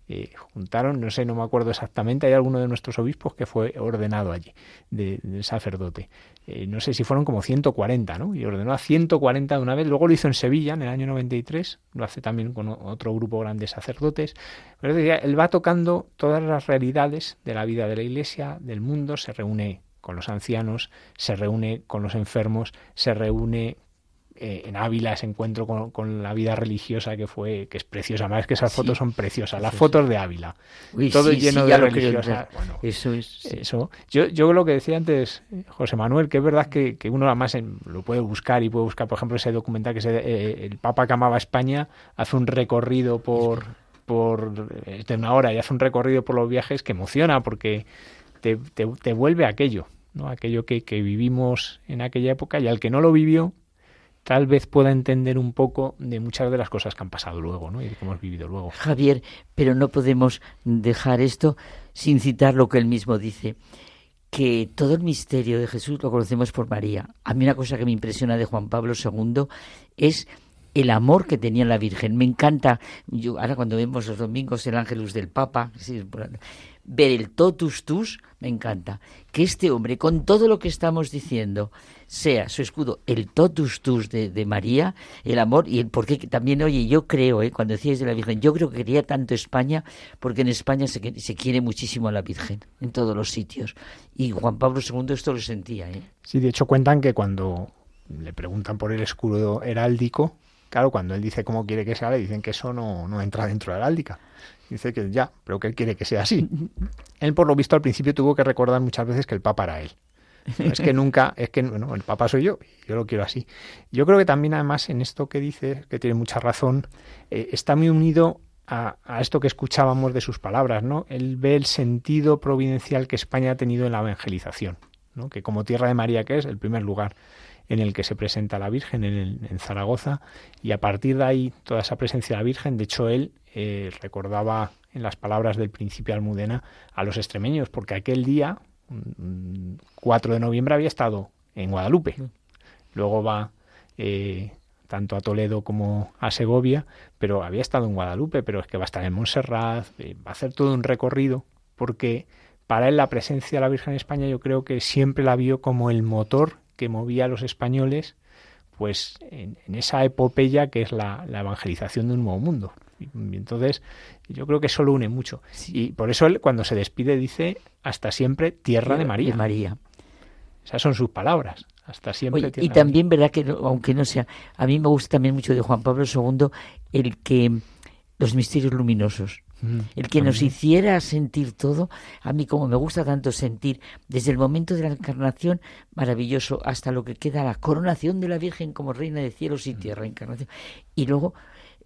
Eh, juntaron, no sé, no me acuerdo exactamente, hay alguno de nuestros obispos que fue ordenado allí, de, sacerdote. Eh, no sé si fueron como 140, ¿no? Y ordenó a 140 de una vez, luego lo hizo en Sevilla en el año 93, lo hace también con otro grupo grande de sacerdotes. Pero él va tocando todas las realidades de la vida de la Iglesia, del mundo, se reúne con los ancianos, se reúne con los enfermos, se reúne eh, en Ávila ese encuentro con, la vida religiosa que fue, que es preciosa, más que esas fotos son preciosas, las fotos de Ávila, todo lleno de religiosa. eso es. Eso. Yo, yo lo que decía antes, José Manuel, que es verdad que, que uno además lo puede buscar y puede buscar, por ejemplo, ese documental que se, eh, el Papa que amaba España hace un recorrido por, por de una hora y hace un recorrido por los viajes que emociona porque te, vuelve aquello, ¿no? aquello que, que vivimos en aquella época y al que no lo vivió, tal vez pueda entender un poco de muchas de las cosas que han pasado luego, ¿no? Y que hemos vivido luego. Javier, pero no podemos dejar esto sin citar lo que él mismo dice que todo el misterio de Jesús lo conocemos por María. A mí una cosa que me impresiona de Juan Pablo II es el amor que tenía la Virgen. Me encanta, yo ahora cuando vemos los domingos el Ángelus del Papa, ver el totus tus, me encanta. Que este hombre, con todo lo que estamos diciendo, sea su escudo el totus tus de, María, el amor y el porque también, oye, yo creo, eh, cuando decías de la Virgen, yo creo que quería tanto España, porque en España se, quiere muchísimo a la Virgen, en todos los sitios. Y Juan Pablo II esto lo sentía. ¿eh? Sí, de hecho cuentan que cuando le preguntan por el escudo heráldico, Claro, cuando él dice cómo quiere que sea, le dicen que eso no, no entra dentro de heráldica. Dice que ya, pero que él quiere que sea así. Él, por lo visto, al principio tuvo que recordar muchas veces que el Papa era él. es que nunca, es que bueno, el Papa soy yo, yo lo quiero así. Yo creo que también, además, en esto que dice, que tiene mucha razón, eh, está muy unido a, a, esto que escuchábamos de sus palabras, ¿no? Él ve el sentido providencial que España ha tenido en la evangelización, ¿no? Que como tierra de María que es, el primer lugar en el que se presenta la Virgen en, Zaragoza y a partir de ahí toda esa presencia de la Virgen, de hecho él eh, recordaba en las palabras del príncipe Almudena a los extremeños, porque aquel día, 4 de noviembre, había estado en Guadalupe. Mm. Luego va eh, tanto a Toledo como a Segovia, pero había estado en Guadalupe, pero es que va a estar en Montserrat, eh, va a hacer todo un recorrido, porque para él la presencia de la Virgen en España yo creo que siempre la vio como el motor que movía a los españoles pues en, esa epopeya que es la, evangelización de un nuevo mundo. Entonces yo creo que eso lo une mucho. Y por eso él cuando se despide dice hasta siempre tierra de María. María. Esas son sus palabras. Hasta siempre. y también, verdad que aunque no sea, a mí me gusta también mucho de Juan Pablo II el que los misterios luminosos. El que nos hiciera sentir todo, a mí como me gusta tanto sentir, desde el momento de la encarnación, maravilloso, hasta lo que queda la coronación de la Virgen como reina de cielos y tierra, encarnación. Y luego,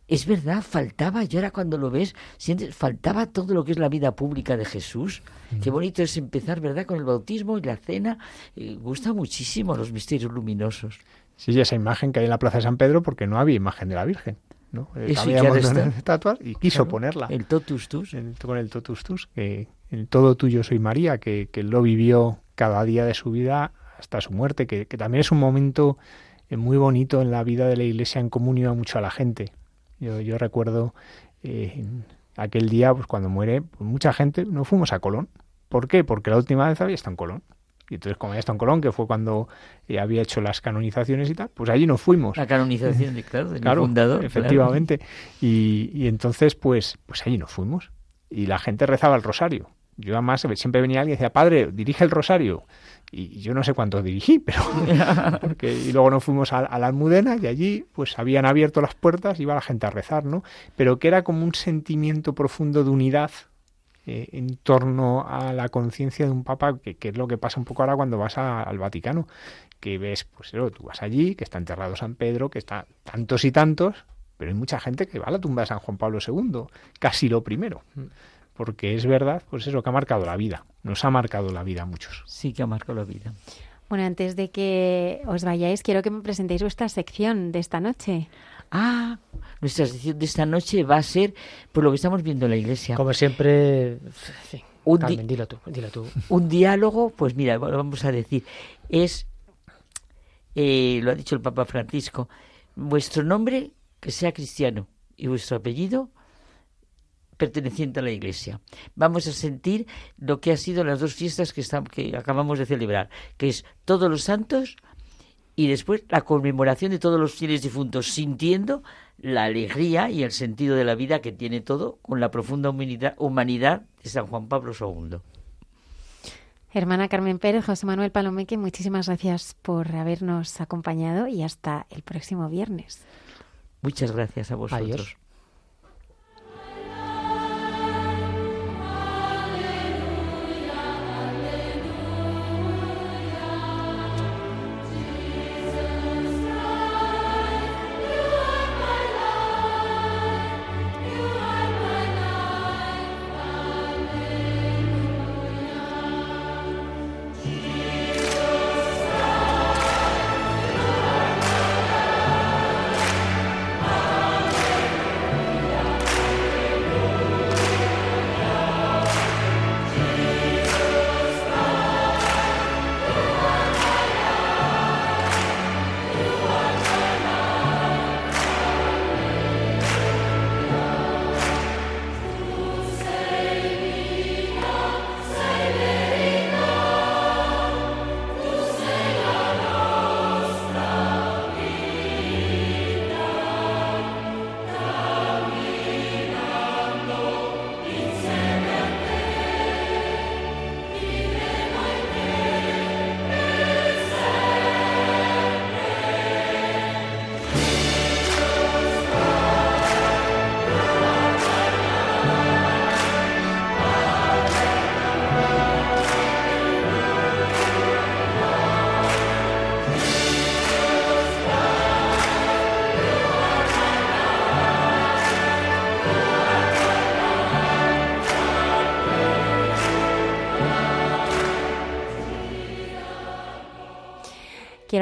es verdad, faltaba, y ahora cuando lo ves, sientes, faltaba todo lo que es la vida pública de Jesús. Qué bonito es empezar, ¿verdad?, con el bautismo y la cena. Eh, gusta muchísimo los misterios luminosos. Sí, esa imagen que hay en la Plaza de San Pedro, porque no había imagen de la Virgen ¿no? Eso ya estatuas y quiso ponerla. El totus tus. con el totus tus, que el todo tuyo soy María, que, que lo vivió cada día de su vida hasta su muerte, que, que también es un momento eh, muy bonito en la vida de la iglesia en comunión mucho a la gente. Yo, yo recuerdo eh, aquel día, pues cuando muere, pues mucha gente no fuimos a Colón. ¿Por qué? Porque la última vez había estado en Colón. Y entonces, como había estado en Colón, que fue cuando eh, había hecho las canonizaciones y tal, pues allí no fuimos. La canonización, claro, del fundador. Efectivamente. Y, y, entonces, pues, pues allí no fuimos. Y la gente rezaba el rosario. Yo además siempre venía alguien y decía, padre, dirige el rosario y yo no sé cuántos dirigí, pero y luego nos fuimos a, la Almudena y allí pues habían abierto las puertas, iba la gente a rezar, ¿no? Pero que era como un sentimiento profundo de unidad eh, en torno a la conciencia de un papa, que, es lo que pasa un poco ahora cuando vas al Vaticano, que ves, pues tú vas allí, que está enterrado San Pedro, que está tantos y tantos, pero hay mucha gente que va a la tumba de San Juan Pablo II, casi lo primero. Porque es verdad, pues es lo que ha marcado la vida. Nos ha marcado la vida a muchos. Sí que ha marcado la vida. Bueno, antes de que os vayáis, quiero que me presentéis vuestra sección de esta noche. Ah, nuestra sección de esta noche va a ser por lo que estamos viendo en la iglesia. Como siempre, un dilo tú, dilo tú. Un diálogo, pues mira, vamos a decir, es, eh, lo ha dicho el Papa Francisco, vuestro nombre que sea cristiano y vuestro apellido perteneciente a la Iglesia. Vamos a sentir lo que ha sido las dos fiestas que, que acabamos de celebrar, que es todos los santos y después la conmemoración de todos los fieles difuntos, sintiendo la alegría y el sentido de la vida que tiene todo con la profunda humanidad, humanidad de San Juan Pablo II. Hermana Carmen Pérez, José Manuel Palomeque, muchísimas gracias por habernos acompañado y hasta el próximo viernes. Muchas gracias a vosotros.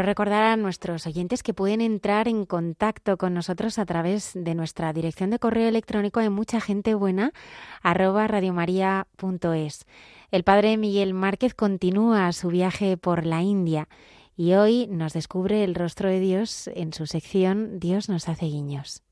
Recordar a nuestros oyentes que pueden entrar en contacto con nosotros a través de nuestra dirección de correo electrónico de mucha gente buena arroba radiomaria.es. El padre Miguel Márquez continúa su viaje por la India y hoy nos descubre el rostro de Dios en su sección Dios nos hace guiños.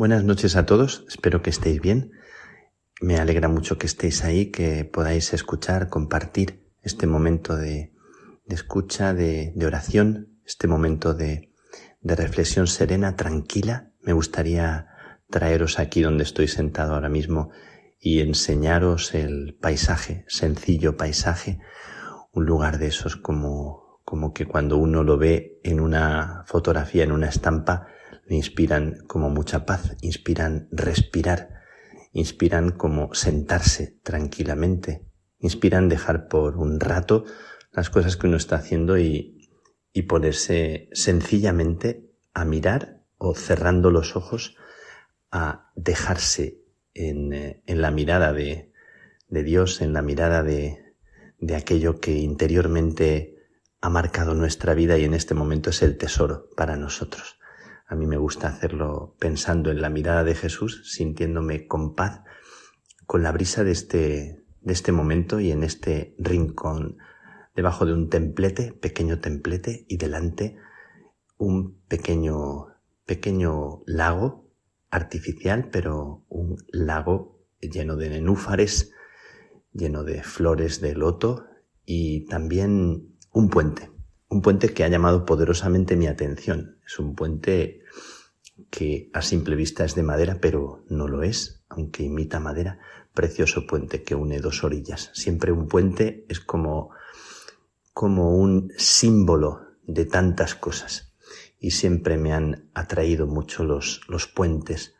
Buenas noches a todos, espero que estéis bien. Me alegra mucho que estéis ahí, que podáis escuchar, compartir este momento de, de escucha, de, oración, este momento de, de reflexión serena, tranquila. Me gustaría traeros aquí donde estoy sentado ahora mismo y enseñaros el paisaje, sencillo paisaje, un lugar de esos como, como que cuando uno lo ve en una fotografía, en una estampa, inspiran como mucha paz, inspiran respirar, inspiran como sentarse tranquilamente, inspiran dejar por un rato las cosas que uno está haciendo y, y ponerse sencillamente a mirar o cerrando los ojos a dejarse eh, en, la mirada de, de, Dios, en la mirada de, de aquello que interiormente ha marcado nuestra vida y en este momento es el tesoro para nosotros. A mí me gusta hacerlo pensando en la mirada de Jesús, sintiéndome con paz, con la brisa de este, de este momento y en este rincón, debajo de un templete, pequeño templete, y delante un pequeño, pequeño lago artificial, pero un lago lleno de nenúfares, lleno de flores de loto y también un puente, un puente que ha llamado poderosamente mi atención. Es un puente que a simple vista es de madera, pero no lo es, aunque imita madera. Precioso puente que une dos orillas. Siempre un puente es como, como un símbolo de tantas cosas y siempre me han atraído mucho los, los puentes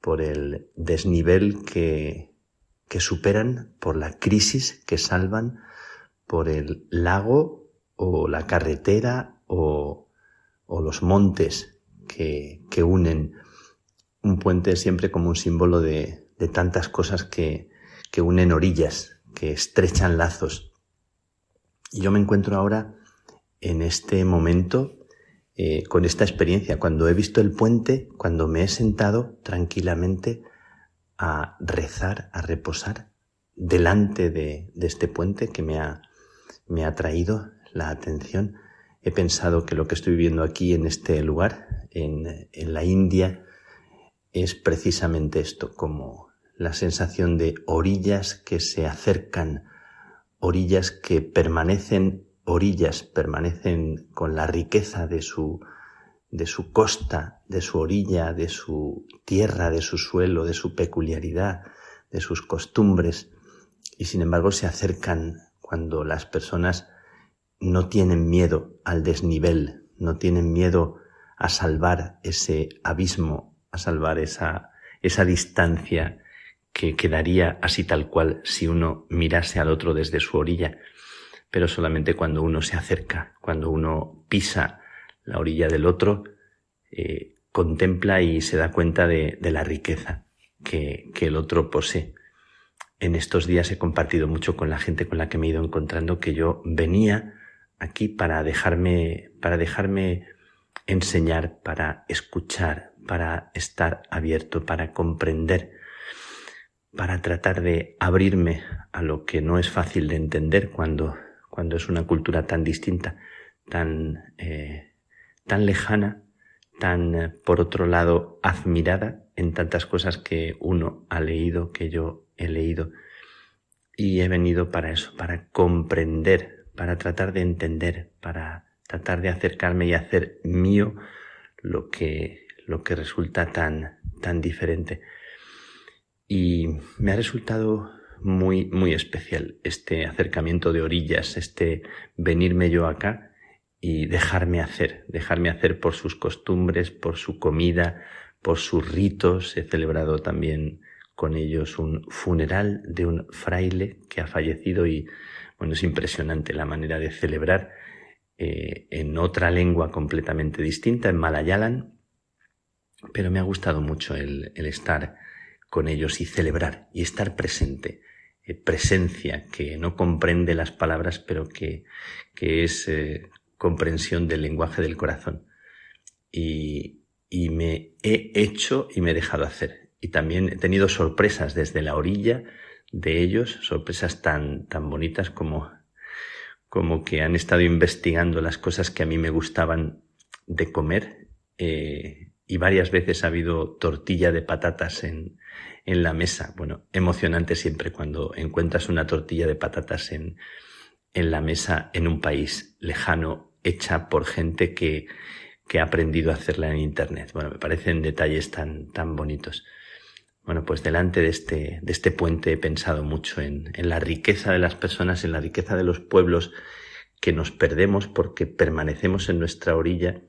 por el desnivel que, que superan, por la crisis que salvan, por el lago o la carretera o, o los montes que, unen. Un puente siempre como un símbolo de, de tantas cosas que, que unen orillas, que estrechan lazos. Y yo me encuentro ahora en este momento eh, con esta experiencia, cuando he visto el puente, cuando me he sentado tranquilamente a rezar, a reposar delante de, este puente que me ha, me ha traído la atención, he pensado que lo que estoy viviendo aquí en este lugar, en, la India, es precisamente esto, como la sensación de orillas que se acercan, orillas que permanecen orillas permanecen con la riqueza de su, de su costa, de su orilla, de su tierra, de su suelo, de su peculiaridad, de sus costumbres, y sin embargo se acercan cuando las personas no tienen miedo al desnivel, no tienen miedo a salvar ese abismo, a salvar esa, esa distancia que quedaría así tal cual si uno mirase al otro desde su orilla pero solamente cuando uno se acerca, cuando uno pisa la orilla del otro, eh, contempla y se da cuenta de, la riqueza que, que, el otro posee. En estos días he compartido mucho con la gente con la que me he ido encontrando que yo venía aquí para dejarme, para dejarme enseñar, para escuchar, para estar abierto, para comprender, para tratar de abrirme a lo que no es fácil de entender cuando cuando es una cultura tan distinta, tan, eh, tan lejana, tan, eh, por otro lado, admirada en tantas cosas que uno ha leído, que yo he leído. Y he venido para eso, para comprender, para tratar de entender, para tratar de acercarme y hacer mío lo que, lo que resulta tan, tan diferente. Y me ha resultado muy, muy especial este acercamiento de orillas, este venirme yo acá y dejarme hacer, dejarme hacer por sus costumbres, por su comida, por sus ritos. He celebrado también con ellos un funeral de un fraile que ha fallecido y bueno, es impresionante la manera de celebrar eh, en otra lengua completamente distinta, en Malayalam, pero me ha gustado mucho el, estar con ellos y celebrar y estar presente eh, presencia que no comprende las palabras, pero que, que es eh, comprensión del lenguaje del corazón. Y, y me he hecho y me he dejado hacer. Y también he tenido sorpresas desde la orilla de ellos, sorpresas tan, tan bonitas como, como que han estado investigando las cosas que a mí me gustaban de comer. Eh, y varias veces ha habido tortilla de patatas en, en la mesa. Bueno, emocionante siempre cuando encuentras una tortilla de patatas en, en la mesa en un país lejano, hecha por gente que, que ha aprendido a hacerla en Internet. Bueno, me parecen detalles tan, tan bonitos. Bueno, pues delante de este, de este puente he pensado mucho en, la riqueza de las personas, en la riqueza de los pueblos que nos perdemos porque permanecemos en nuestra orilla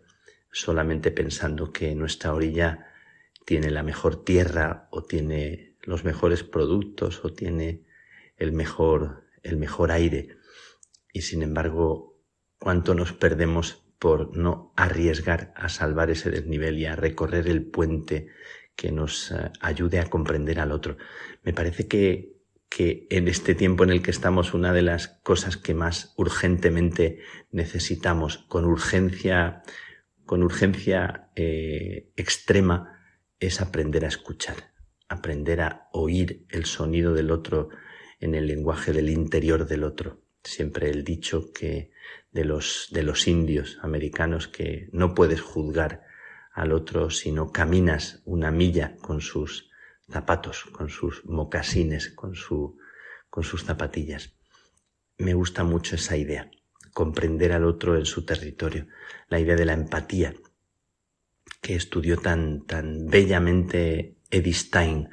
solamente pensando que nuestra orilla tiene la mejor tierra o tiene los mejores productos o tiene el mejor, el mejor aire. Y sin embargo, cuánto nos perdemos por no arriesgar a salvar ese desnivel y a recorrer el puente que nos eh, ayude a comprender al otro. Me parece que, que en este tiempo en el que estamos, una de las cosas que más urgentemente necesitamos, con urgencia, con urgencia eh, extrema, es aprender a escuchar, aprender a oír el sonido del otro en el lenguaje del interior del otro. Siempre el dicho que de los, de los indios americanos que no puedes juzgar al otro si no caminas una milla con sus zapatos, con sus mocasines, con, su, con sus zapatillas. Me gusta mucho esa idea, comprender al otro en su territorio, la idea de la empatía, que estudió tan, tan bellamente Edith Stein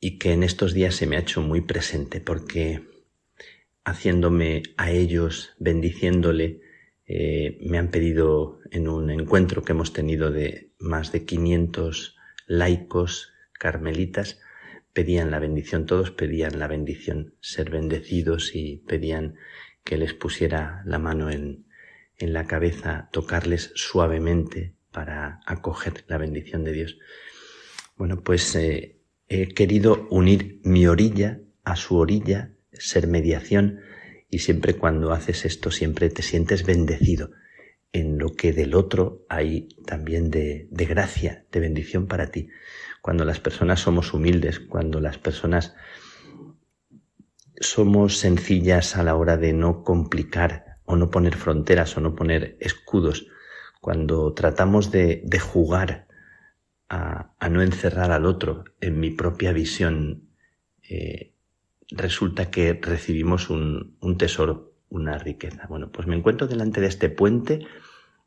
y que en estos días se me ha hecho muy presente porque haciéndome a ellos, bendiciéndole, eh, me han pedido en un encuentro que hemos tenido de más de 500 laicos carmelitas, pedían la bendición, todos pedían la bendición, ser bendecidos y pedían que les pusiera la mano en, en la cabeza, tocarles suavemente para acoger la bendición de Dios. Bueno, pues eh, he querido unir mi orilla a su orilla, ser mediación, y siempre cuando haces esto, siempre te sientes bendecido en lo que del otro hay también de, de gracia, de bendición para ti. Cuando las personas somos humildes, cuando las personas somos sencillas a la hora de no complicar o no poner fronteras o no poner escudos, cuando tratamos de, de jugar a, a, no encerrar al otro en mi propia visión, eh, resulta que recibimos un, un tesoro, una riqueza. Bueno, pues me encuentro delante de este puente,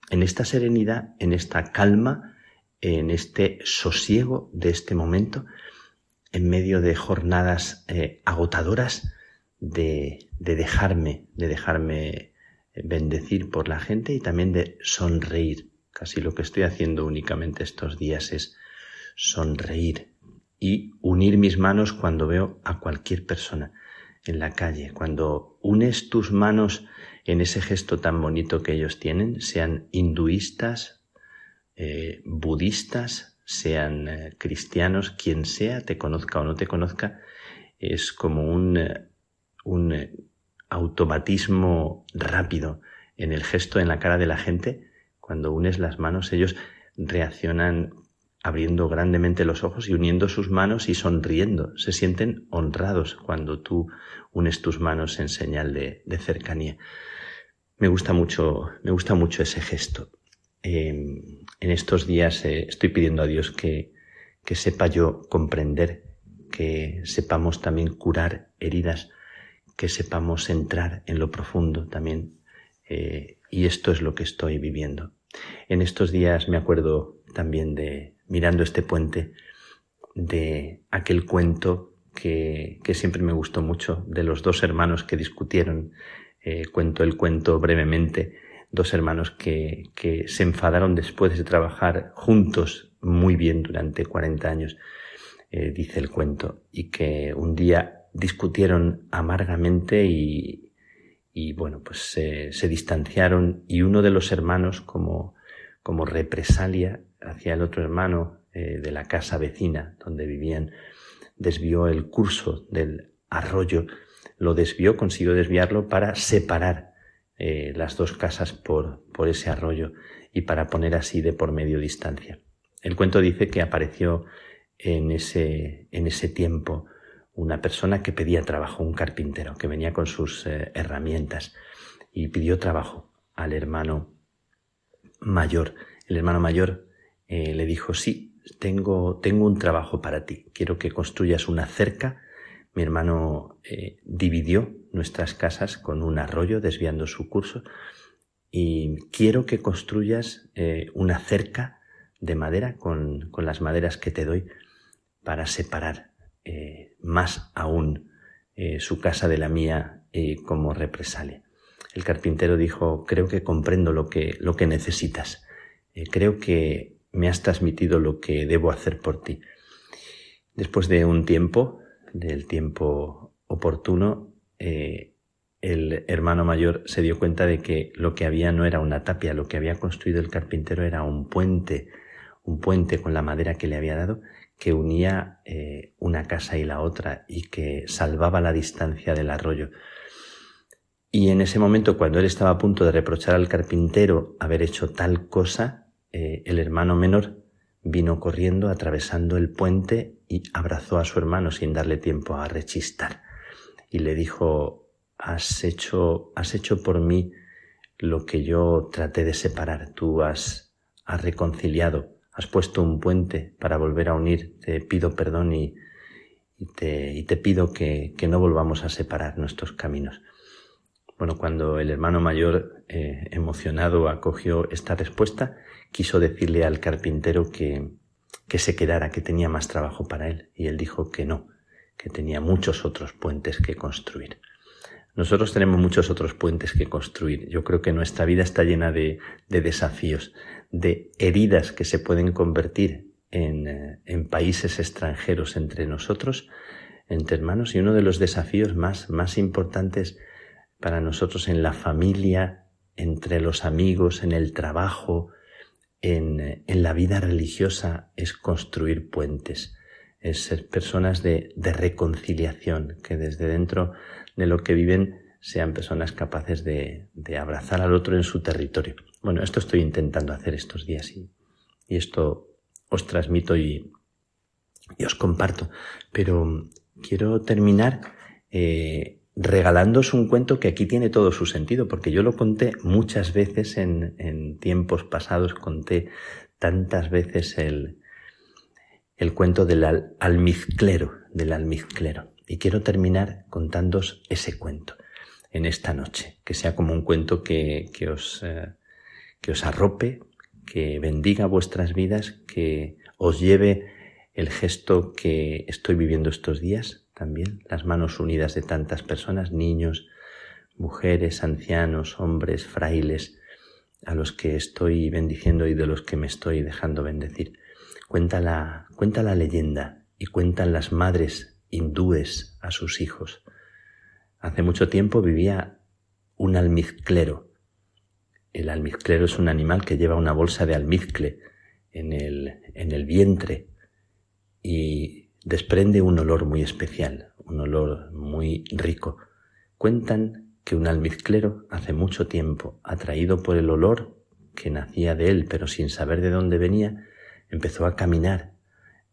en esta serenidad, en esta calma, en este sosiego de este momento, en medio de jornadas eh, agotadoras, de, de, dejarme, de dejarme bendecir por la gente y también de sonreír. Casi lo que estoy haciendo únicamente estos días es sonreír y unir mis manos cuando veo a cualquier persona en la calle, cuando unes tus manos en ese gesto tan bonito que ellos tienen, sean hinduistas, eh, budistas, sean eh, cristianos, quien sea, te conozca o no te conozca, es como un, eh, un automatismo rápido en el gesto, en la cara de la gente. Cuando unes las manos, ellos reaccionan abriendo grandemente los ojos y uniendo sus manos y sonriendo. Se sienten honrados cuando tú unes tus manos en señal de, cercanía. Me gusta mucho, me gusta mucho ese gesto. Eh, en estos días eh, estoy pidiendo a Dios que, que sepa yo comprender, que sepamos también curar heridas, que sepamos entrar en lo profundo también. Eh, y esto es lo que estoy viviendo. En estos días me acuerdo también de, mirando este puente, de aquel cuento que, que siempre me gustó mucho, de los dos hermanos que discutieron. Eh, cuento el cuento brevemente. Dos hermanos que, que se enfadaron después de trabajar juntos muy bien durante 40 años, eh, dice el cuento, y que un día discutieron amargamente y, bueno, pues se, se distanciaron y uno de los hermanos como, como represalia hacia el otro hermano eh, de la casa vecina donde vivían, desvió el curso del arroyo, lo desvió, consiguió desviarlo para separar eh, las dos casas por, por ese arroyo y para poner así de por medio distancia. El cuento dice que apareció en ese, en ese tiempo una persona que pedía trabajo, un carpintero, que venía con sus eh, herramientas y pidió trabajo al hermano mayor. El hermano mayor eh, le dijo, sí, tengo, tengo un trabajo para ti, quiero que construyas una cerca. Mi hermano eh, dividió nuestras casas con un arroyo desviando su curso y quiero que construyas eh, una cerca de madera con, con, las maderas que te doy para separar más aún su casa de la mía como represalia. El carpintero dijo, creo que comprendo lo que, lo que necesitas. creo que me has transmitido lo que debo hacer por ti. Después de un tiempo, del tiempo oportuno, eh, el hermano mayor se dio cuenta de que lo que había no era una tapia, lo que había construido el carpintero era un puente, un puente con la madera que le había dado, que unía eh, una casa y la otra y que salvaba la distancia del arroyo. Y en ese momento, cuando él estaba a punto de reprochar al carpintero haber hecho tal cosa, eh, el hermano menor vino corriendo, atravesando el puente y abrazó a su hermano sin darle tiempo a rechistar. Y le dijo, has hecho, has hecho por mí lo que yo traté de separar. Tú has, has reconciliado, has puesto un puente para volver a unir. Te pido perdón y, te, y te, pido que, que, no volvamos a separar nuestros caminos. Bueno, cuando el hermano mayor, eh, emocionado, acogió esta respuesta, quiso decirle al carpintero que, que se quedara, que tenía más trabajo para él, y él dijo que no, que tenía muchos otros puentes que construir. Nosotros tenemos muchos otros puentes que construir. Yo creo que nuestra vida está llena de, de desafíos, de heridas que se pueden convertir en, eh, en, países extranjeros entre nosotros, entre hermanos, y uno de los desafíos más, más importantes para nosotros en la familia, entre los amigos, en el trabajo, en, en la vida religiosa es construir puentes, es ser personas de, de, reconciliación, que desde dentro de lo que viven sean personas capaces de, de, abrazar al otro en su territorio. Bueno, esto estoy intentando hacer estos días y, y esto os transmito y, y, os comparto. Pero quiero terminar eh, regalándoos un cuento que aquí tiene todo su sentido, porque yo lo conté muchas veces en, tiempos pasados, conté tantas veces el, el cuento del almizclero, del almizclero. Y quiero terminar contándoos ese cuento en esta noche, que sea como un cuento que, que os, eh, que os arrope, que bendiga vuestras vidas, que os lleve el gesto que estoy viviendo estos días, también las manos unidas de tantas personas, niños, mujeres, ancianos, hombres, frailes, a los que estoy bendiciendo y de los que me estoy dejando bendecir. Cuenta la, leyenda y cuentan las madres hindúes a sus hijos. Hace mucho tiempo vivía un almizclero. El almizclero es un animal que lleva una bolsa de almizcle en el, en el vientre y desprende un olor muy especial, un olor muy rico. Cuentan que un almizclero hace mucho tiempo, atraído por el olor que nacía de él, pero sin saber de dónde venía, empezó a caminar,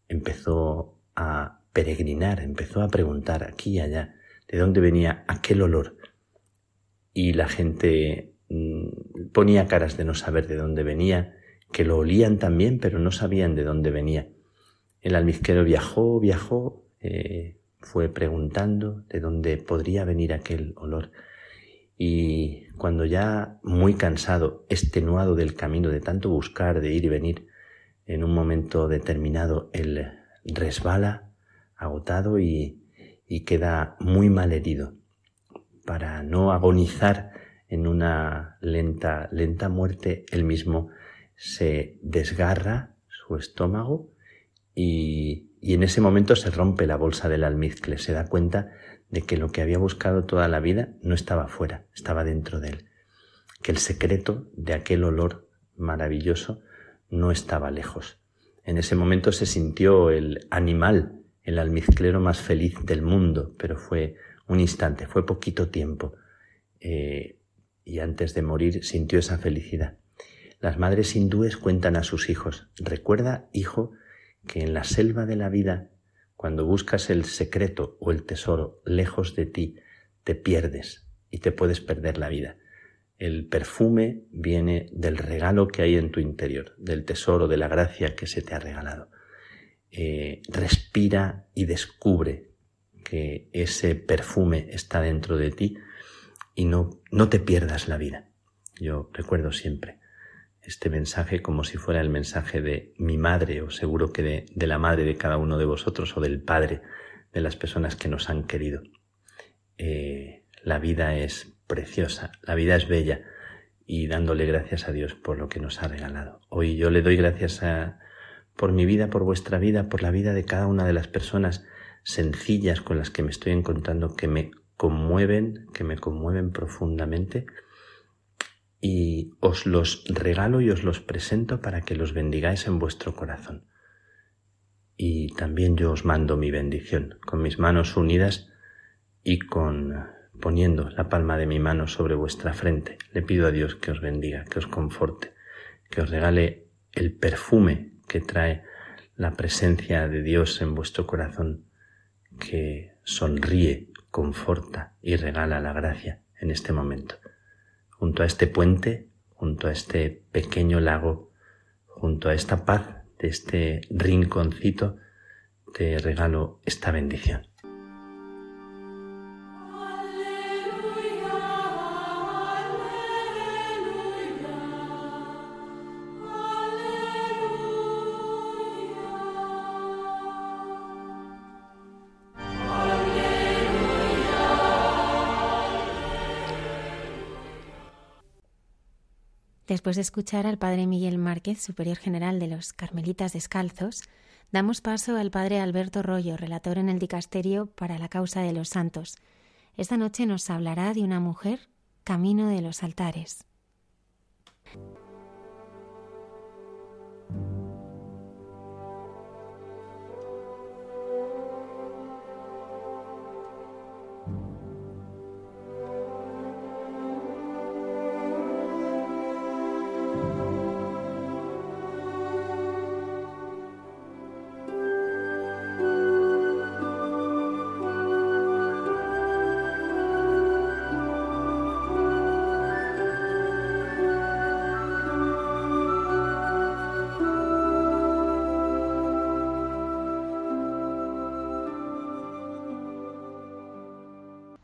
empezó a peregrinar, empezó a preguntar aquí y allá de dónde venía aquel olor. Y la gente mm, ponía caras de no saber de dónde venía, que lo olían también, pero no sabían de dónde venía. El almizquero viajó, viajó, eh, fue preguntando de dónde podría venir aquel olor. Y cuando ya muy cansado, extenuado del camino de tanto buscar, de ir y venir, en un momento determinado él resbala, agotado y, y queda muy mal herido. Para no agonizar en una lenta, lenta muerte, él mismo se desgarra su estómago y, en ese momento se rompe la bolsa del almizcle, se da cuenta de que lo que había buscado toda la vida no estaba fuera, estaba dentro de él, que el secreto de aquel olor maravilloso no estaba lejos. En ese momento se sintió el animal, el almizclero más feliz del mundo, pero fue un instante, fue poquito tiempo. Eh, y antes de morir sintió esa felicidad. Las madres hindúes cuentan a sus hijos, recuerda, hijo, que en la selva de la vida, cuando buscas el secreto o el tesoro lejos de ti, te pierdes y te puedes perder la vida. El perfume viene del regalo que hay en tu interior, del tesoro, de la gracia que se te ha regalado. Eh, respira y descubre que ese perfume está dentro de ti y no, no te pierdas la vida. Yo recuerdo siempre este mensaje como si fuera el mensaje de mi madre o seguro que de, la madre de cada uno de vosotros o del padre de las personas que nos han querido. Eh, la vida es preciosa, la vida es bella y dándole gracias a Dios por lo que nos ha regalado. Hoy yo le doy gracias a, por mi vida, por vuestra vida, por la vida de cada una de las personas sencillas con las que me estoy encontrando que me conmueven, que me conmueven profundamente y os los regalo y os los presento para que los bendigáis en vuestro corazón. Y también yo os mando mi bendición con mis manos unidas y con poniendo la palma de mi mano sobre vuestra frente. Le pido a Dios que os bendiga, que os conforte, que os regale el perfume que trae la presencia de Dios en vuestro corazón, que sonríe, conforta y regala la gracia en este momento. Junto a este puente, junto a este pequeño lago, junto a esta paz de este rinconcito, te regalo esta bendición. Después de escuchar al padre Miguel Márquez, superior general de los Carmelitas Descalzos, damos paso al padre Alberto Rollo, relator en el dicasterio para la causa de los santos. Esta noche nos hablará de una mujer camino de los altares.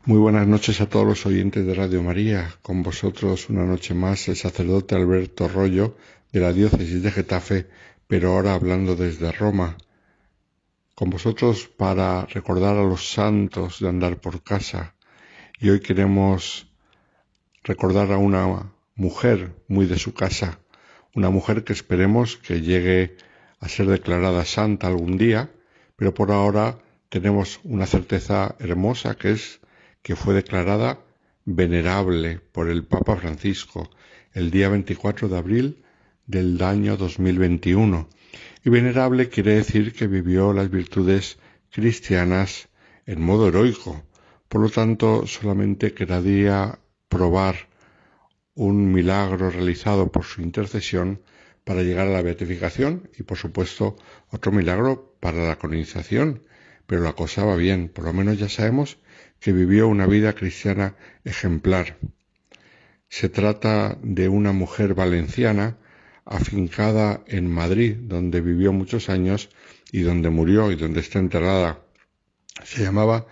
Muy buenas noches a todos los oyentes de Radio María. Con vosotros una noche más el sacerdote Alberto Rollo de la diócesis de Getafe, pero ahora hablando desde Roma. Con vosotros para recordar a los santos de andar por casa. Y hoy queremos recordar a una mujer muy de su casa, una mujer que esperemos que llegue a ser declarada santa algún día, pero por ahora tenemos una certeza hermosa que es que fue declarada venerable por el Papa Francisco el día 24 de abril del año 2021. Y venerable quiere decir que vivió las virtudes cristianas en modo heroico. Por lo tanto, solamente quedaría probar un milagro realizado por su intercesión para llegar a la beatificación y, por supuesto, otro milagro para la colonización. Pero la cosa va bien, por lo menos ya sabemos que vivió una vida cristiana ejemplar. Se trata de una mujer valenciana afincada en Madrid, donde vivió muchos años y donde murió y donde está enterrada. Se llamaba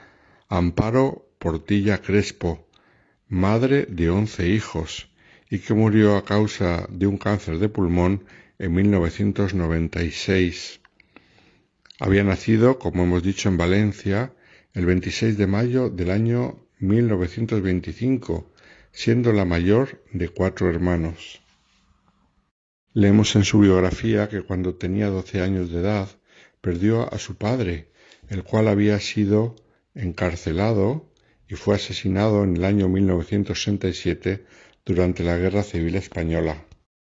Amparo Portilla Crespo, madre de once hijos, y que murió a causa de un cáncer de pulmón en 1996. Había nacido, como hemos dicho, en Valencia el 26 de mayo del año 1925, siendo la mayor de cuatro hermanos. Leemos en su biografía que cuando tenía 12 años de edad perdió a su padre, el cual había sido encarcelado y fue asesinado en el año 1967 durante la Guerra Civil Española.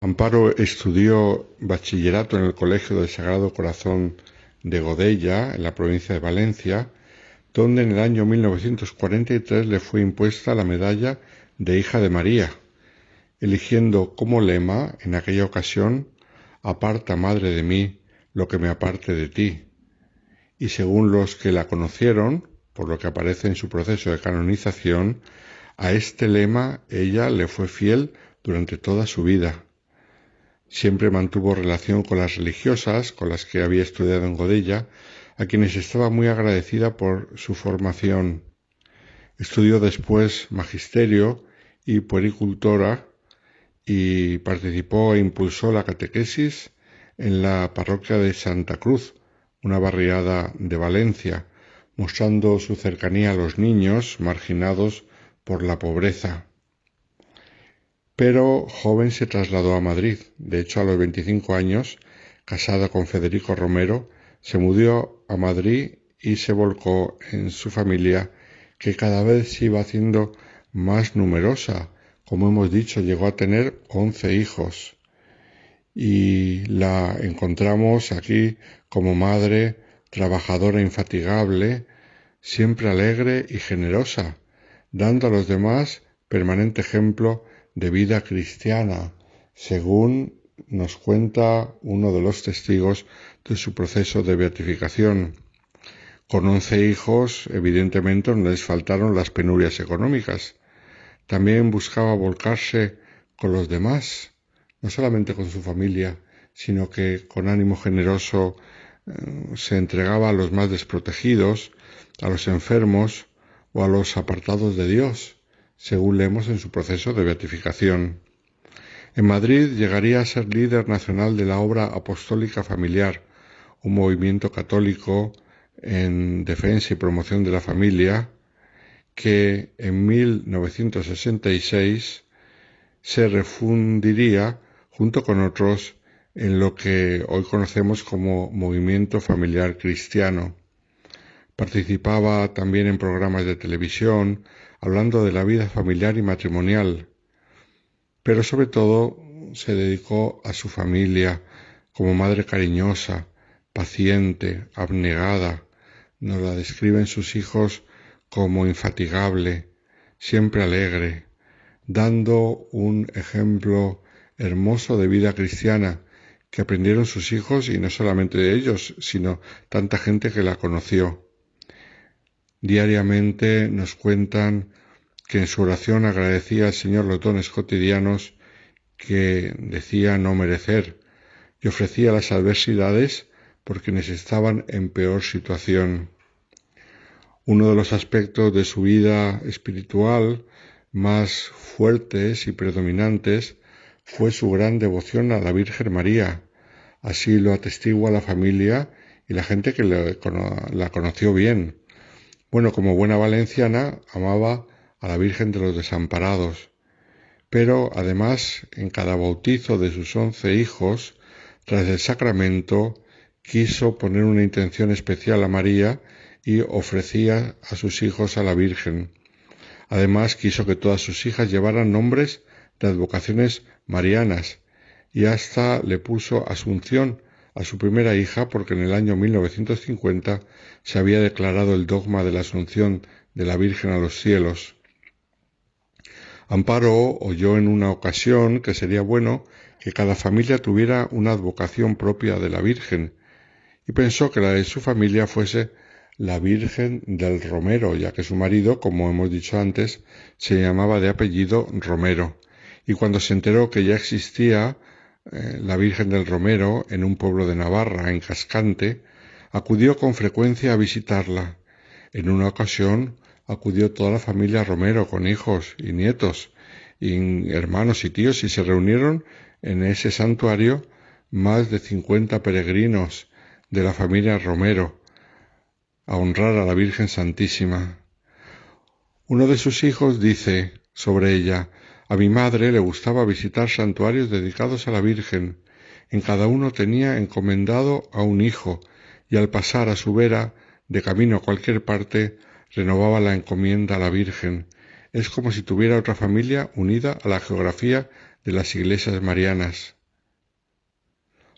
Amparo estudió bachillerato en el Colegio del Sagrado Corazón de Godella, en la provincia de Valencia, donde en el año 1943 le fue impuesta la medalla de hija de María, eligiendo como lema en aquella ocasión Aparta, Madre de mí, lo que me aparte de ti. Y según los que la conocieron, por lo que aparece en su proceso de canonización, a este lema ella le fue fiel durante toda su vida. Siempre mantuvo relación con las religiosas con las que había estudiado en Godella, a quienes estaba muy agradecida por su formación. Estudió después magisterio y puericultora y participó e impulsó la catequesis en la parroquia de Santa Cruz, una barriada de Valencia, mostrando su cercanía a los niños marginados por la pobreza. Pero joven se trasladó a Madrid. De hecho, a los 25 años, casada con Federico Romero, se mudó Madrid y se volcó en su familia, que cada vez se iba haciendo más numerosa. Como hemos dicho, llegó a tener 11 hijos. Y la encontramos aquí como madre trabajadora infatigable, siempre alegre y generosa, dando a los demás permanente ejemplo de vida cristiana, según nos cuenta uno de los testigos de su proceso de beatificación. Con once hijos, evidentemente no les faltaron las penurias económicas. También buscaba volcarse con los demás, no solamente con su familia, sino que con ánimo generoso eh, se entregaba a los más desprotegidos, a los enfermos o a los apartados de Dios, según leemos en su proceso de beatificación. En Madrid llegaría a ser líder nacional de la obra apostólica familiar, un movimiento católico en defensa y promoción de la familia que en 1966 se refundiría junto con otros en lo que hoy conocemos como movimiento familiar cristiano. Participaba también en programas de televisión hablando de la vida familiar y matrimonial, pero sobre todo se dedicó a su familia como madre cariñosa, paciente, abnegada. Nos la describen sus hijos como infatigable, siempre alegre, dando un ejemplo hermoso de vida cristiana que aprendieron sus hijos y no solamente de ellos, sino tanta gente que la conoció. Diariamente nos cuentan que en su oración agradecía al Señor los dones cotidianos que decía no merecer y ofrecía las adversidades por quienes estaban en peor situación. Uno de los aspectos de su vida espiritual más fuertes y predominantes fue su gran devoción a la Virgen María. Así lo atestigua la familia y la gente que la conoció bien. Bueno, como buena valenciana, amaba a la Virgen de los Desamparados, pero además en cada bautizo de sus once hijos, tras el sacramento, quiso poner una intención especial a María y ofrecía a sus hijos a la Virgen. Además quiso que todas sus hijas llevaran nombres de advocaciones marianas y hasta le puso Asunción a su primera hija porque en el año 1950 se había declarado el dogma de la Asunción de la Virgen a los cielos. Amparo oyó en una ocasión que sería bueno que cada familia tuviera una advocación propia de la Virgen y pensó que la de su familia fuese la Virgen del Romero, ya que su marido, como hemos dicho antes, se llamaba de apellido Romero. Y cuando se enteró que ya existía eh, la Virgen del Romero en un pueblo de Navarra, en Cascante, acudió con frecuencia a visitarla. En una ocasión acudió toda la familia Romero con hijos y nietos, y hermanos y tíos, y se reunieron en ese santuario más de cincuenta peregrinos de la familia Romero a honrar a la Virgen Santísima. Uno de sus hijos dice sobre ella a mi madre le gustaba visitar santuarios dedicados a la Virgen. En cada uno tenía encomendado a un hijo, y al pasar a su vera, de camino a cualquier parte, renovaba la encomienda a la Virgen. Es como si tuviera otra familia unida a la geografía de las iglesias marianas.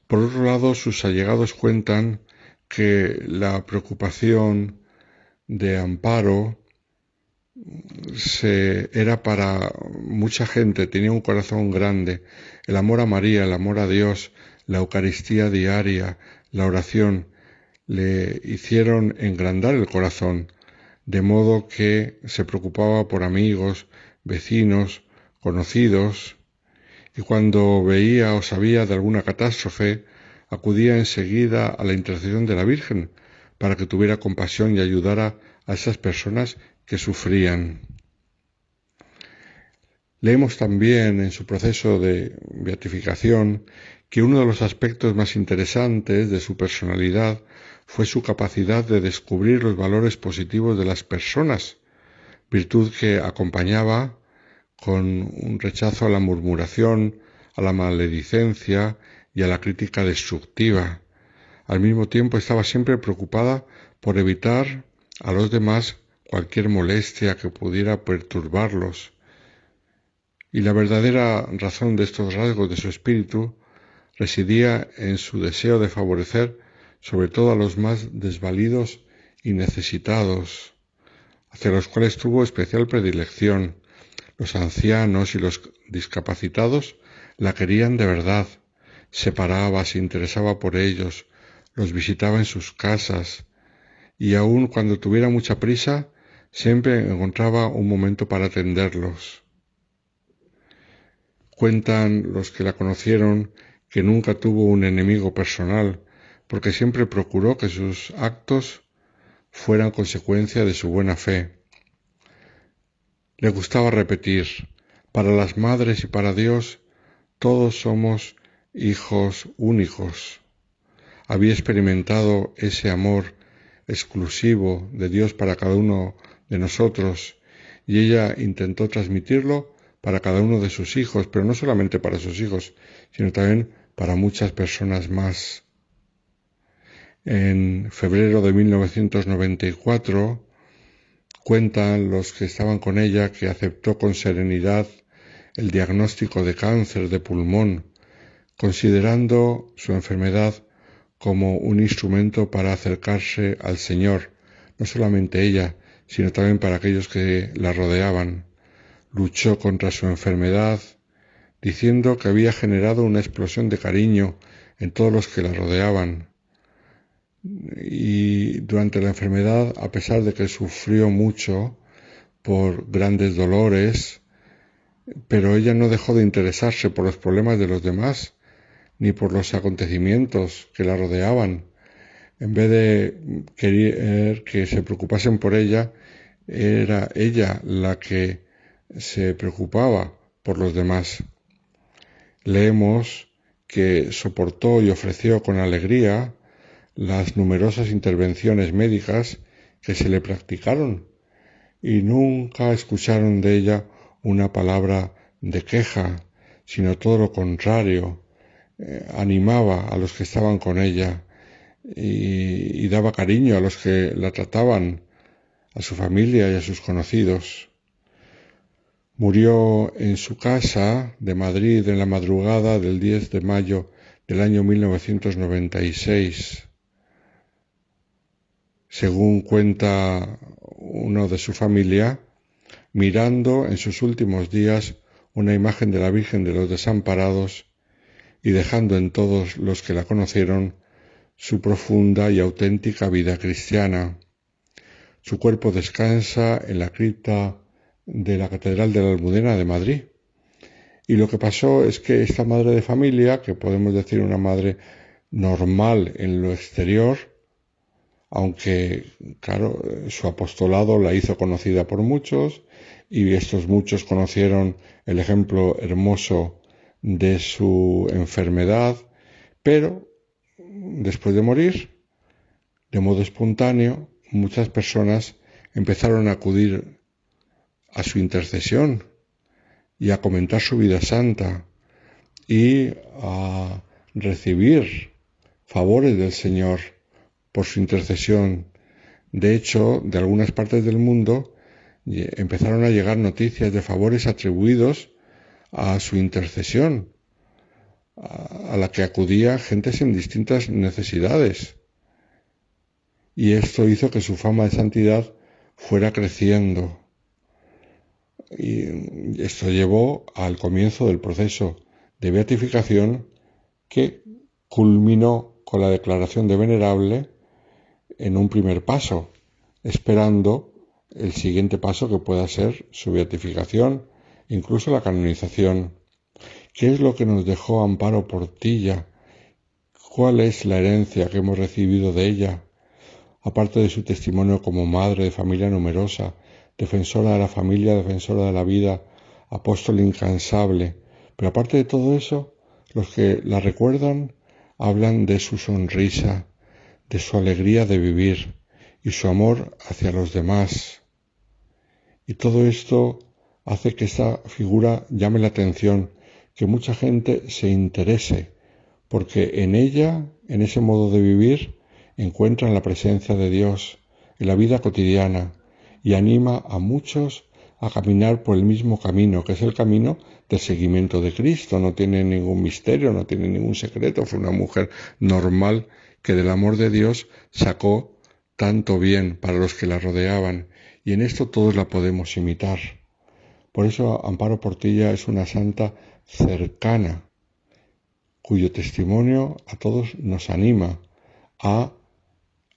Por otro lado, sus allegados cuentan que la preocupación de Amparo se, era para mucha gente, tenía un corazón grande. El amor a María, el amor a Dios, la Eucaristía diaria, la oración, le hicieron engrandar el corazón, de modo que se preocupaba por amigos, vecinos, conocidos, y cuando veía o sabía de alguna catástrofe, acudía enseguida a la intercesión de la Virgen, para que tuviera compasión y ayudara a esas personas que sufrían. Leemos también en su proceso de beatificación que uno de los aspectos más interesantes de su personalidad fue su capacidad de descubrir los valores positivos de las personas, virtud que acompañaba con un rechazo a la murmuración, a la maledicencia y a la crítica destructiva. Al mismo tiempo estaba siempre preocupada por evitar a los demás cualquier molestia que pudiera perturbarlos. Y la verdadera razón de estos rasgos de su espíritu residía en su deseo de favorecer sobre todo a los más desvalidos y necesitados, hacia los cuales tuvo especial predilección. Los ancianos y los discapacitados la querían de verdad, se paraba, se interesaba por ellos, los visitaba en sus casas, y aun cuando tuviera mucha prisa, siempre encontraba un momento para atenderlos. Cuentan los que la conocieron que nunca tuvo un enemigo personal, porque siempre procuró que sus actos fueran consecuencia de su buena fe. Le gustaba repetir, para las madres y para Dios, todos somos hijos únicos. Había experimentado ese amor exclusivo de Dios para cada uno de nosotros y ella intentó transmitirlo para cada uno de sus hijos, pero no solamente para sus hijos, sino también para muchas personas más. En febrero de 1994 cuentan los que estaban con ella que aceptó con serenidad el diagnóstico de cáncer de pulmón, considerando su enfermedad como un instrumento para acercarse al Señor, no solamente ella, sino también para aquellos que la rodeaban. Luchó contra su enfermedad, diciendo que había generado una explosión de cariño en todos los que la rodeaban. Y durante la enfermedad, a pesar de que sufrió mucho por grandes dolores, pero ella no dejó de interesarse por los problemas de los demás, ni por los acontecimientos que la rodeaban. En vez de querer que se preocupasen por ella, era ella la que se preocupaba por los demás. Leemos que soportó y ofreció con alegría las numerosas intervenciones médicas que se le practicaron y nunca escucharon de ella una palabra de queja, sino todo lo contrario, eh, animaba a los que estaban con ella y, y daba cariño a los que la trataban, a su familia y a sus conocidos. Murió en su casa de Madrid en la madrugada del 10 de mayo del año 1996. Según cuenta uno de su familia, mirando en sus últimos días una imagen de la Virgen de los Desamparados y dejando en todos los que la conocieron su profunda y auténtica vida cristiana. Su cuerpo descansa en la cripta de la Catedral de la Almudena de Madrid. Y lo que pasó es que esta madre de familia, que podemos decir una madre normal en lo exterior, aunque, claro, su apostolado la hizo conocida por muchos, y estos muchos conocieron el ejemplo hermoso de su enfermedad, pero después de morir, de modo espontáneo, muchas personas empezaron a acudir a su intercesión y a comentar su vida santa y a recibir favores del Señor por su intercesión. De hecho, de algunas partes del mundo empezaron a llegar noticias de favores atribuidos a su intercesión, a la que acudía gente sin distintas necesidades. Y esto hizo que su fama de santidad fuera creciendo. Y esto llevó al comienzo del proceso de beatificación que culminó con la declaración de venerable en un primer paso, esperando el siguiente paso que pueda ser su beatificación, incluso la canonización. ¿Qué es lo que nos dejó Amparo Portilla? ¿Cuál es la herencia que hemos recibido de ella? aparte de su testimonio como madre de familia numerosa, defensora de la familia, defensora de la vida, apóstol incansable. Pero aparte de todo eso, los que la recuerdan hablan de su sonrisa, de su alegría de vivir y su amor hacia los demás. Y todo esto hace que esta figura llame la atención, que mucha gente se interese, porque en ella, en ese modo de vivir, encuentran la presencia de Dios en la vida cotidiana y anima a muchos a caminar por el mismo camino, que es el camino del seguimiento de Cristo. No tiene ningún misterio, no tiene ningún secreto. Fue una mujer normal que del amor de Dios sacó tanto bien para los que la rodeaban y en esto todos la podemos imitar. Por eso Amparo Portilla es una santa cercana, cuyo testimonio a todos nos anima a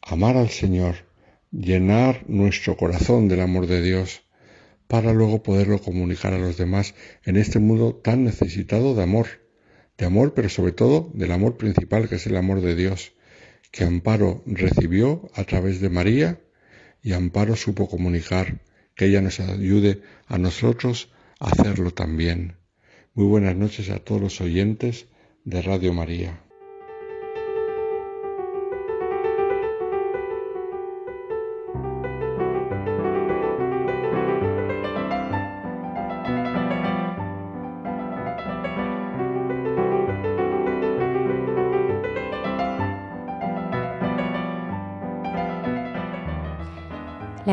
amar al Señor, llenar nuestro corazón del amor de Dios, para luego poderlo comunicar a los demás en este mundo tan necesitado de amor, de amor, pero sobre todo del amor principal, que es el amor de Dios, que Amparo recibió a través de María y Amparo supo comunicar, que ella nos ayude a nosotros a hacerlo también. Muy buenas noches a todos los oyentes de Radio María.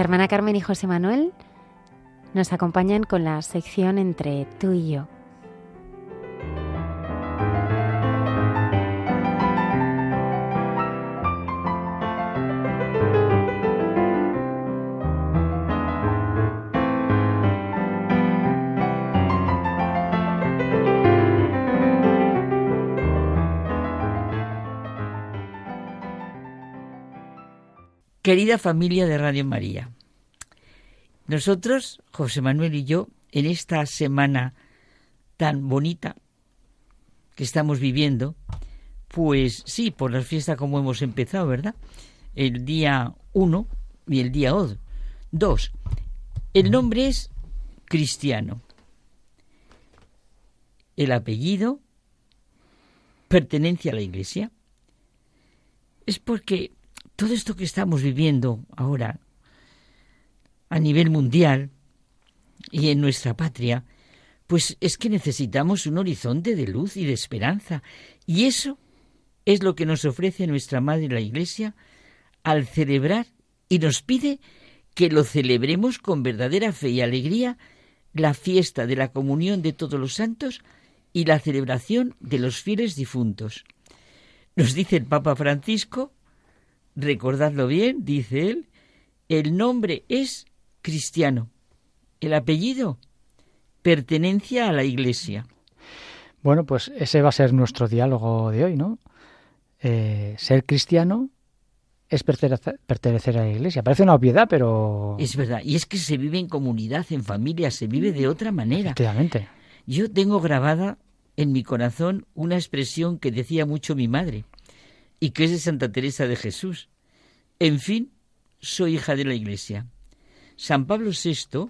Hermana Carmen y José Manuel nos acompañan con la sección entre tú y yo. Querida familia de Radio María, nosotros, José Manuel y yo, en esta semana tan bonita que estamos viviendo, pues sí, por las fiestas como hemos empezado, ¿verdad? El día 1 y el día 2. El nombre es Cristiano. El apellido pertenece a la Iglesia. Es porque todo esto que estamos viviendo ahora a nivel mundial y en nuestra patria, pues es que necesitamos un horizonte de luz y de esperanza. Y eso es lo que nos ofrece nuestra Madre la Iglesia al celebrar y nos pide que lo celebremos con verdadera fe y alegría la fiesta de la comunión de todos los santos y la celebración de los fieles difuntos. Nos dice el Papa Francisco recordadlo bien, dice él, el nombre es cristiano, el apellido pertenece a la Iglesia. Bueno, pues ese va a ser nuestro diálogo de hoy, ¿no? Eh, ser cristiano es pertenecer a la Iglesia. Parece una obviedad, pero... Es verdad, y es que se vive en comunidad, en familia, se vive de otra manera. Efectivamente. Yo tengo grabada en mi corazón una expresión que decía mucho mi madre y que es de Santa Teresa de Jesús. En fin, soy hija de la Iglesia. San Pablo VI,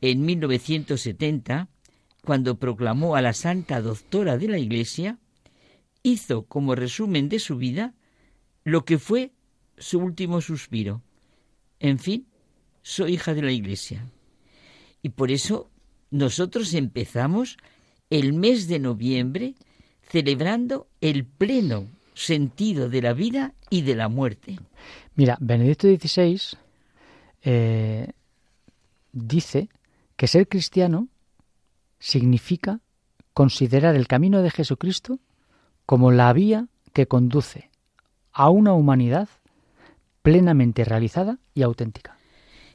en 1970, cuando proclamó a la Santa Doctora de la Iglesia, hizo como resumen de su vida lo que fue su último suspiro. En fin, soy hija de la Iglesia. Y por eso nosotros empezamos el mes de noviembre celebrando el pleno sentido de la vida y de la muerte. Mira, Benedicto XVI eh, dice que ser cristiano significa considerar el camino de Jesucristo como la vía que conduce a una humanidad plenamente realizada y auténtica.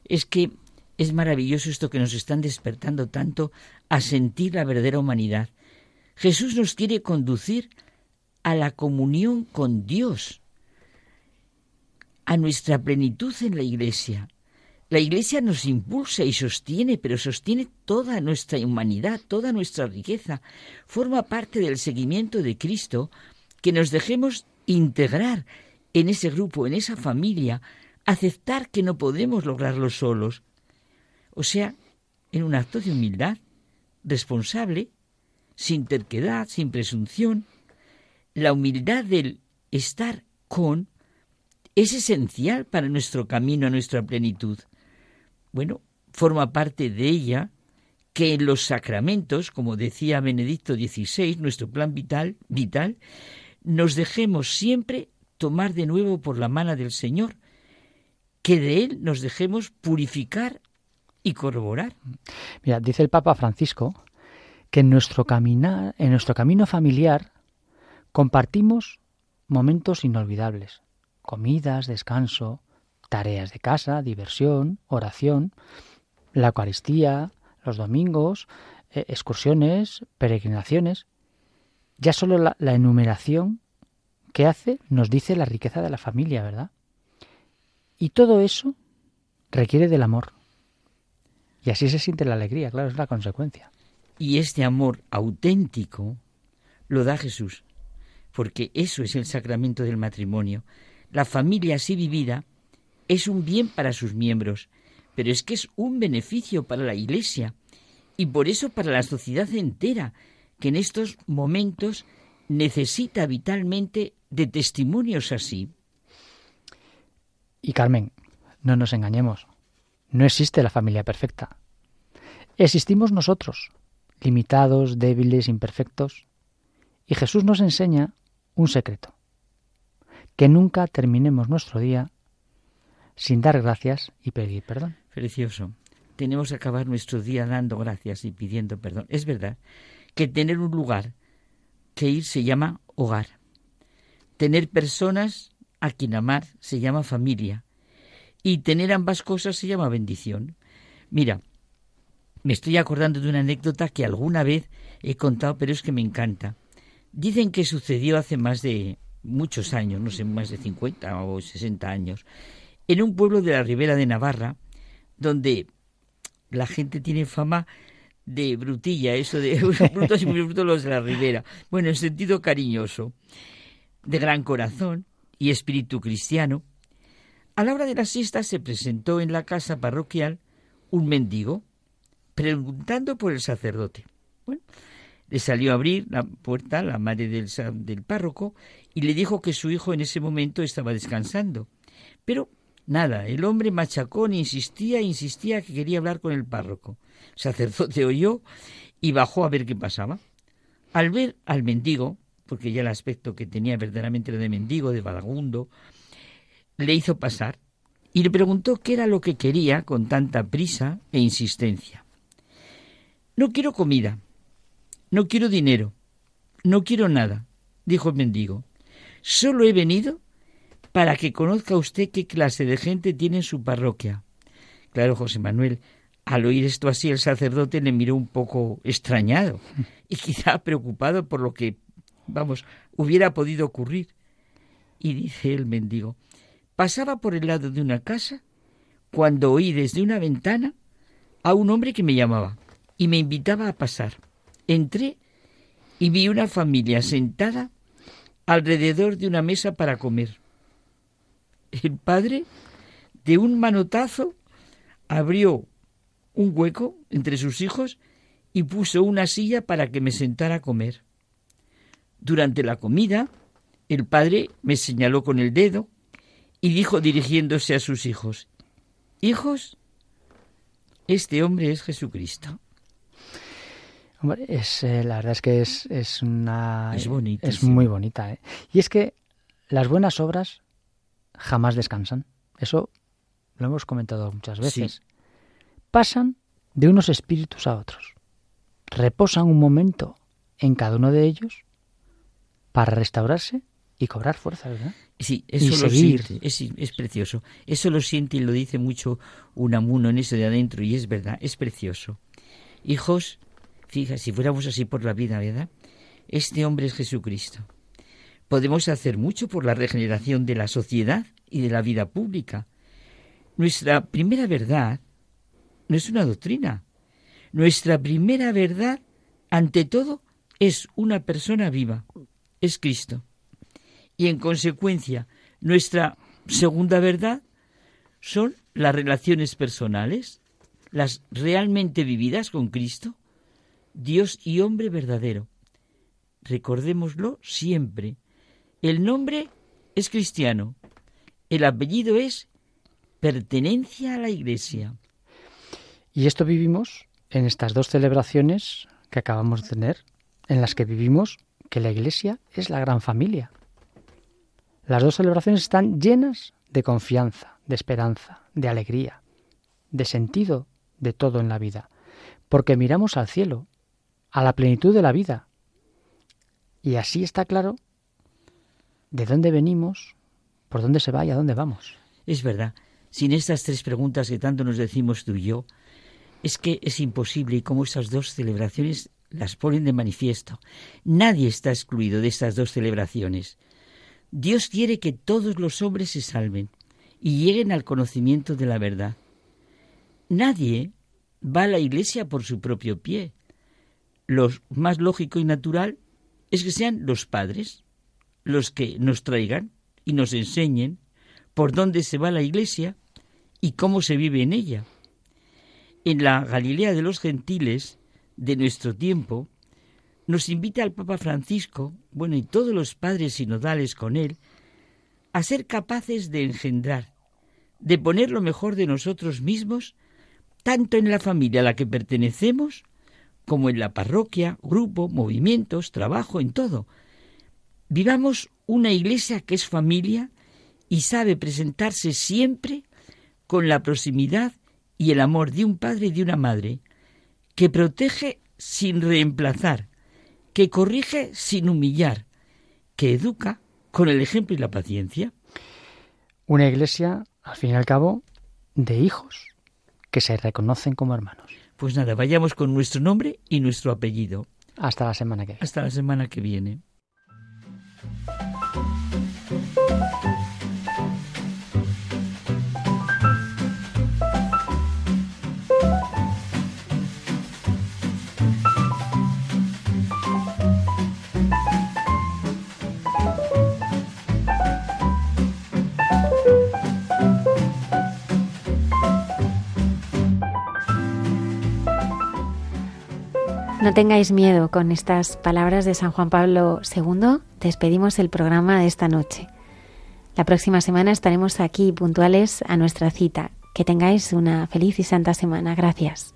Es que es maravilloso esto que nos están despertando tanto a sentir la verdadera humanidad. Jesús nos quiere conducir a la comunión con Dios, a nuestra plenitud en la Iglesia. La Iglesia nos impulsa y sostiene, pero sostiene toda nuestra humanidad, toda nuestra riqueza. Forma parte del seguimiento de Cristo que nos dejemos integrar en ese grupo, en esa familia, aceptar que no podemos lograrlo solos. O sea, en un acto de humildad, responsable, sin terquedad, sin presunción. La humildad del estar con es esencial para nuestro camino a nuestra plenitud. Bueno, forma parte de ella que en los sacramentos, como decía Benedicto XVI, nuestro plan vital, vital, nos dejemos siempre tomar de nuevo por la mano del Señor, que de Él nos dejemos purificar y corroborar. Mira, dice el Papa Francisco que en nuestro caminar, en nuestro camino familiar, compartimos momentos inolvidables, comidas, descanso, tareas de casa, diversión, oración, la Eucaristía, los domingos, eh, excursiones, peregrinaciones. Ya solo la, la enumeración que hace nos dice la riqueza de la familia, ¿verdad? Y todo eso requiere del amor. Y así se siente la alegría, claro, es la consecuencia. Y este amor auténtico lo da Jesús, porque eso es el sacramento del matrimonio. La familia así vivida es un bien para sus miembros, pero es que es un beneficio para la Iglesia y por eso para la sociedad entera, que en estos momentos necesita vitalmente de testimonios así. Y Carmen, no nos engañemos, no existe la familia perfecta. Existimos nosotros, limitados, débiles, imperfectos, y Jesús nos enseña un secreto, que nunca terminemos nuestro día sin dar gracias y pedir perdón. Precioso. Tenemos que acabar nuestro día dando gracias y pidiendo perdón. Es verdad que tener un lugar que ir se llama hogar. Tener personas a quien amar se llama familia. Y tener ambas cosas se llama bendición. Mira, me estoy acordando de una anécdota que alguna vez he contado, pero es que me encanta. Dicen que sucedió hace más de muchos años, no sé, más de 50 o 60 años, en un pueblo de la ribera de Navarra, donde la gente tiene fama de brutilla, eso de brutos y muy brutos los de la ribera. Bueno, en sentido cariñoso, de gran corazón y espíritu cristiano. A la hora de la siesta se presentó en la casa parroquial un mendigo, preguntando por el sacerdote. Bueno, le salió a abrir la puerta la madre del, del párroco y le dijo que su hijo en ese momento estaba descansando. Pero Nada, el hombre machacón insistía, insistía que quería hablar con el párroco. El sacerdote oyó y bajó a ver qué pasaba. Al ver al mendigo, porque ya el aspecto que tenía verdaderamente era de mendigo, de vagabundo, le hizo pasar y le preguntó qué era lo que quería con tanta prisa e insistencia. No quiero comida, no quiero dinero, no quiero nada, dijo el mendigo. Solo he venido para que conozca usted qué clase de gente tiene en su parroquia. Claro, José Manuel, al oír esto así, el sacerdote le miró un poco extrañado y quizá preocupado por lo que, vamos, hubiera podido ocurrir. Y dice el mendigo, pasaba por el lado de una casa cuando oí desde una ventana a un hombre que me llamaba y me invitaba a pasar. Entré y vi una familia sentada alrededor de una mesa para comer el padre de un manotazo abrió un hueco entre sus hijos y puso una silla para que me sentara a comer. Durante la comida, el padre me señaló con el dedo y dijo dirigiéndose a sus hijos, Hijos, este hombre es Jesucristo. Hombre, es, eh, la verdad es que es, es una... Es bonita. Es muy bonita. ¿eh? Y es que las buenas obras jamás descansan. Eso lo hemos comentado muchas veces. Pasan de unos espíritus a otros. Reposan un momento en cada uno de ellos para restaurarse y cobrar fuerza, ¿verdad? Sí, eso lo siente, es, es, precioso. Eso lo siente y lo dice mucho un amuno en eso de adentro y es verdad, es precioso. Hijos, fija, si fuéramos así por la vida, ¿verdad? Este hombre es Jesucristo podemos hacer mucho por la regeneración de la sociedad y de la vida pública. Nuestra primera verdad no es una doctrina. Nuestra primera verdad, ante todo, es una persona viva, es Cristo. Y en consecuencia, Nuestra segunda verdad son las relaciones personales, las realmente vividas con Cristo, Dios y hombre verdadero. Recordémoslo siempre. El nombre es cristiano, el apellido es pertenencia a la Iglesia. Y esto vivimos en estas dos celebraciones que acabamos de tener, en las que vivimos que la Iglesia es la gran familia. Las dos celebraciones están llenas de confianza, de esperanza, de alegría, de sentido de todo en la vida, porque miramos al cielo, a la plenitud de la vida. Y así está claro de dónde venimos, por dónde se va y a dónde vamos. Es verdad, sin estas tres preguntas que tanto nos decimos tú y yo, es que es imposible y como estas dos celebraciones las ponen de manifiesto. Nadie está excluido de estas dos celebraciones. Dios quiere que todos los hombres se salven y lleguen al conocimiento de la verdad. Nadie va a la iglesia por su propio pie. Lo más lógico y natural es que sean los padres los que nos traigan y nos enseñen por dónde se va la iglesia y cómo se vive en ella. En la Galilea de los gentiles de nuestro tiempo, nos invita al Papa Francisco, bueno, y todos los padres sinodales con él, a ser capaces de engendrar, de poner lo mejor de nosotros mismos, tanto en la familia a la que pertenecemos, como en la parroquia, grupo, movimientos, trabajo, en todo. Vivamos una iglesia que es familia y sabe presentarse siempre con la proximidad y el amor de un padre y de una madre, que protege sin reemplazar, que corrige sin humillar, que educa con el ejemplo y la paciencia. Una iglesia, al fin y al cabo, de hijos que se reconocen como hermanos. Pues nada, vayamos con nuestro nombre y nuestro apellido. Hasta la semana que viene. Hasta la semana que viene. Thank you. No tengáis miedo con estas palabras de San Juan Pablo II. Despedimos el programa de esta noche. La próxima semana estaremos aquí puntuales a nuestra cita. Que tengáis una feliz y santa semana. Gracias.